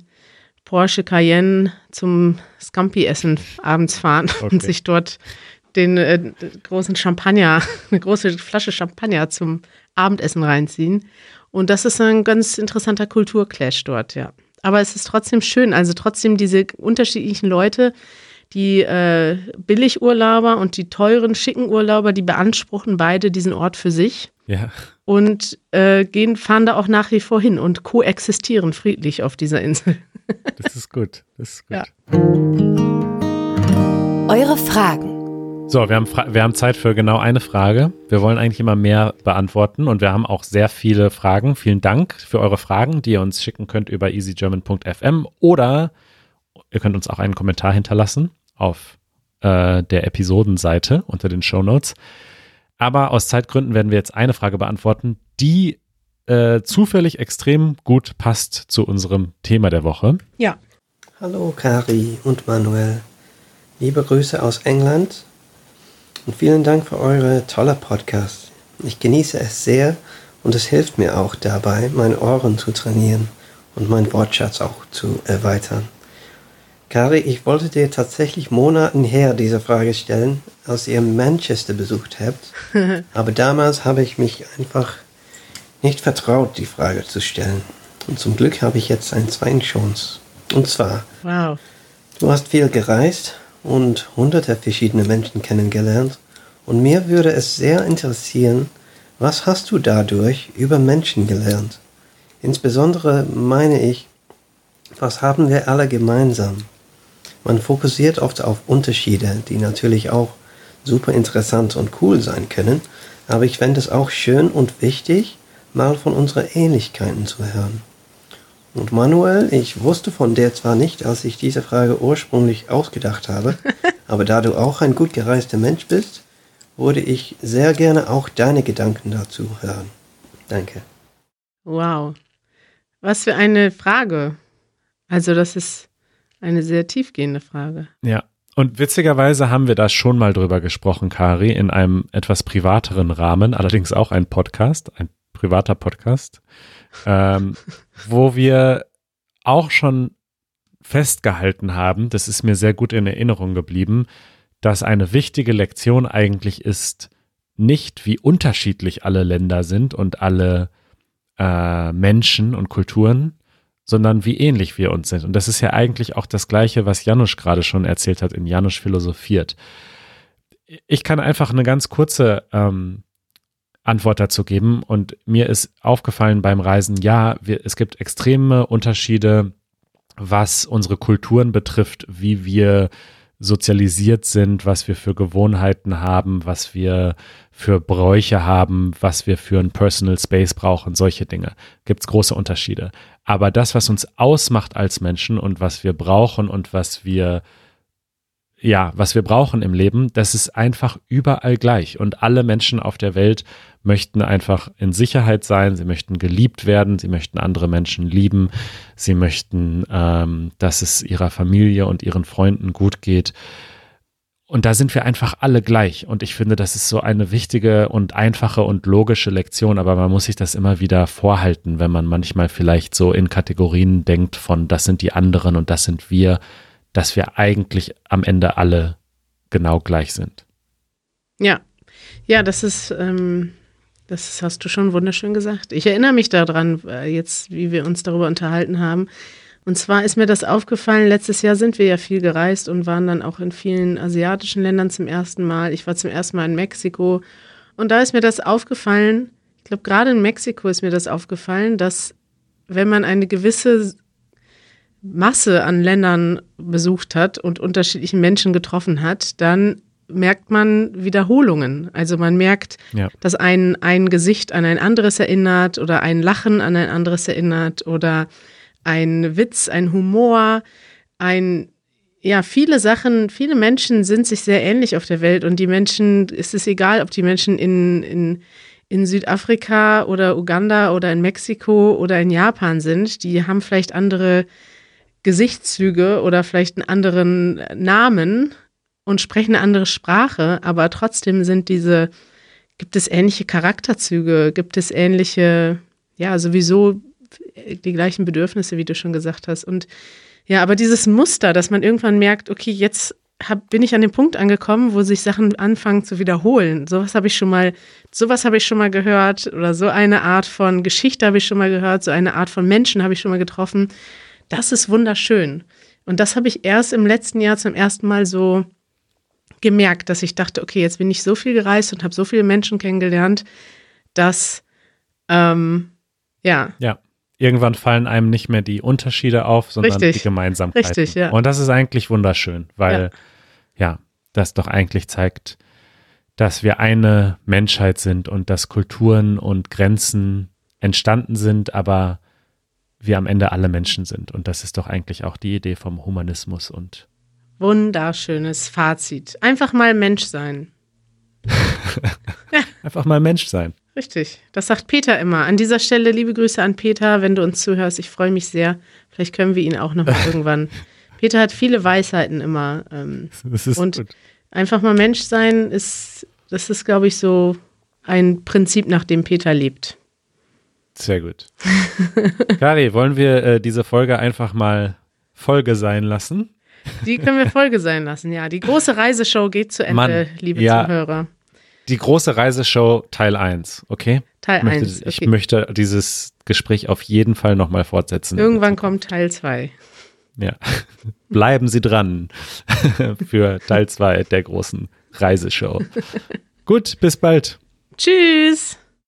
Porsche Cayenne zum Scampi-Essen abends fahren okay. und sich dort den äh, großen Champagner, eine große Flasche Champagner zum Abendessen reinziehen. Und das ist ein ganz interessanter Kulturclash dort, ja. Aber es ist trotzdem schön, also trotzdem diese unterschiedlichen Leute, die äh, Billigurlauber und die teuren, schicken Urlauber, die beanspruchen beide diesen Ort für sich. Ja. Und äh, gehen, fahren da auch nach wie vor hin und koexistieren friedlich auf dieser Insel. Das ist gut. Das ist gut. Ja. Eure Fragen. So, wir haben, Fra wir haben Zeit für genau eine Frage. Wir wollen eigentlich immer mehr beantworten und wir haben auch sehr viele Fragen. Vielen Dank für eure Fragen, die ihr uns schicken könnt über easygerman.fm oder ihr könnt uns auch einen Kommentar hinterlassen auf äh, der Episodenseite unter den Show Notes. Aber aus Zeitgründen werden wir jetzt eine Frage beantworten, die äh, zufällig extrem gut passt zu unserem Thema der Woche. Ja. Hallo Kari und Manuel. Liebe Grüße aus England und vielen Dank für eure tolle Podcast. Ich genieße es sehr und es hilft mir auch dabei, meine Ohren zu trainieren und meinen Wortschatz auch zu erweitern. Kari, ich wollte dir tatsächlich Monaten her diese Frage stellen, als ihr Manchester besucht habt. Aber damals habe ich mich einfach nicht vertraut, die Frage zu stellen. Und zum Glück habe ich jetzt eine zweite Chance. Und zwar, Wow. Du hast viel gereist und hunderte verschiedene Menschen kennengelernt und mir würde es sehr interessieren, was hast du dadurch über Menschen gelernt? Insbesondere meine ich, was haben wir alle gemeinsam? Man fokussiert oft auf Unterschiede, die natürlich auch super interessant und cool sein können, aber ich fände es auch schön und wichtig, mal von unseren Ähnlichkeiten zu hören. Und Manuel, ich wusste von dir zwar nicht, als ich diese Frage ursprünglich ausgedacht habe, aber da du auch ein gut gereister Mensch bist, würde ich sehr gerne auch deine Gedanken dazu hören. Danke. Wow. Was für eine Frage. Also, das ist eine sehr tiefgehende Frage. Ja. Und witzigerweise haben wir da schon mal drüber gesprochen, Kari, in einem etwas privateren Rahmen, allerdings auch ein Podcast, ein privater Podcast, ähm, wo wir auch schon festgehalten haben, das ist mir sehr gut in Erinnerung geblieben, dass eine wichtige Lektion eigentlich ist, nicht wie unterschiedlich alle Länder sind und alle äh, Menschen und Kulturen, sondern wie ähnlich wir uns sind. Und das ist ja eigentlich auch das Gleiche, was Janusz gerade schon erzählt hat in Janusz philosophiert. Ich kann einfach eine ganz kurze ähm, Antwort dazu geben. Und mir ist aufgefallen beim Reisen, ja, wir, es gibt extreme Unterschiede, was unsere Kulturen betrifft, wie wir sozialisiert sind, was wir für Gewohnheiten haben, was wir für Bräuche haben, was wir für ein Personal Space brauchen, solche Dinge. Gibt es große Unterschiede. Aber das, was uns ausmacht als Menschen und was wir brauchen und was wir ja, was wir brauchen im Leben, das ist einfach überall gleich. Und alle Menschen auf der Welt möchten einfach in Sicherheit sein, sie möchten geliebt werden, sie möchten andere Menschen lieben, sie möchten, ähm, dass es ihrer Familie und ihren Freunden gut geht. Und da sind wir einfach alle gleich. Und ich finde, das ist so eine wichtige und einfache und logische Lektion, aber man muss sich das immer wieder vorhalten, wenn man manchmal vielleicht so in Kategorien denkt von, das sind die anderen und das sind wir dass wir eigentlich am Ende alle genau gleich sind. Ja, ja, das ist, ähm, das hast du schon wunderschön gesagt. Ich erinnere mich daran, äh, jetzt, wie wir uns darüber unterhalten haben. Und zwar ist mir das aufgefallen, letztes Jahr sind wir ja viel gereist und waren dann auch in vielen asiatischen Ländern zum ersten Mal. Ich war zum ersten Mal in Mexiko und da ist mir das aufgefallen, ich glaube, gerade in Mexiko ist mir das aufgefallen, dass wenn man eine gewisse Masse an Ländern besucht hat und unterschiedlichen Menschen getroffen hat, dann merkt man Wiederholungen. Also man merkt, Ja. dass ein, ein Gesicht an ein anderes erinnert oder ein Lachen an ein anderes erinnert oder ein Witz, ein Humor, ein, ja, viele Sachen, viele Menschen sind sich sehr ähnlich auf der Welt und die Menschen, es ist egal, ob die Menschen in, in, in Südafrika oder Uganda oder in Mexiko oder in Japan sind, die haben vielleicht andere Gesichtszüge oder vielleicht einen anderen Namen und sprechen eine andere Sprache, aber trotzdem sind diese, gibt es ähnliche Charakterzüge, gibt es ähnliche, ja, sowieso die gleichen Bedürfnisse, wie du schon gesagt hast. Und ja, aber dieses Muster, dass man irgendwann merkt, okay, jetzt hab, bin ich an dem Punkt angekommen, wo sich Sachen anfangen zu wiederholen. Sowas habe ich schon mal, sowas habe ich schon mal gehört oder so eine Art von Geschichte habe ich schon mal gehört, so eine Art von Menschen habe ich schon mal getroffen. Das ist wunderschön. Und das habe ich erst im letzten Jahr zum ersten Mal so gemerkt, dass ich dachte, okay, jetzt bin ich so viel gereist und habe so viele Menschen kennengelernt, dass ähm, ja. Ja. Irgendwann fallen einem nicht mehr die Unterschiede auf, sondern Richtig. die Gemeinsamkeiten. Richtig, ja. Und das ist eigentlich wunderschön, weil ja. das doch eigentlich zeigt, dass wir eine Menschheit sind und dass Kulturen und Grenzen entstanden sind, aber wir am Ende alle Menschen sind. Und das ist doch eigentlich auch die Idee vom Humanismus und Wunderschönes Fazit. Einfach mal Mensch sein. einfach mal Mensch sein. Richtig. Das sagt Peter immer. An dieser Stelle liebe Grüße an Peter, wenn du uns zuhörst. Ich freue mich sehr. Vielleicht können wir ihn auch noch mal irgendwann. Peter hat viele Weisheiten immer. Ähm, Das ist und gut. einfach mal Mensch sein ist, das ist, glaube ich, so ein Prinzip, nach dem Peter lebt. Sehr gut. Kari, wollen wir äh, diese Folge einfach mal Folge sein lassen? Die können wir Folge sein lassen, ja. Die große Reiseshow geht zu Ende, Mann, liebe ja. Zuhörer. Die große Reiseshow Teil 1, okay? Teil Ich möchte, 1. ich Okay. möchte dieses Gespräch auf jeden Fall nochmal fortsetzen. Irgendwann kommt Teil 2. Ja. Bleiben Sie dran für Teil 2 der großen Reiseshow. Gut, bis bald. Tschüss!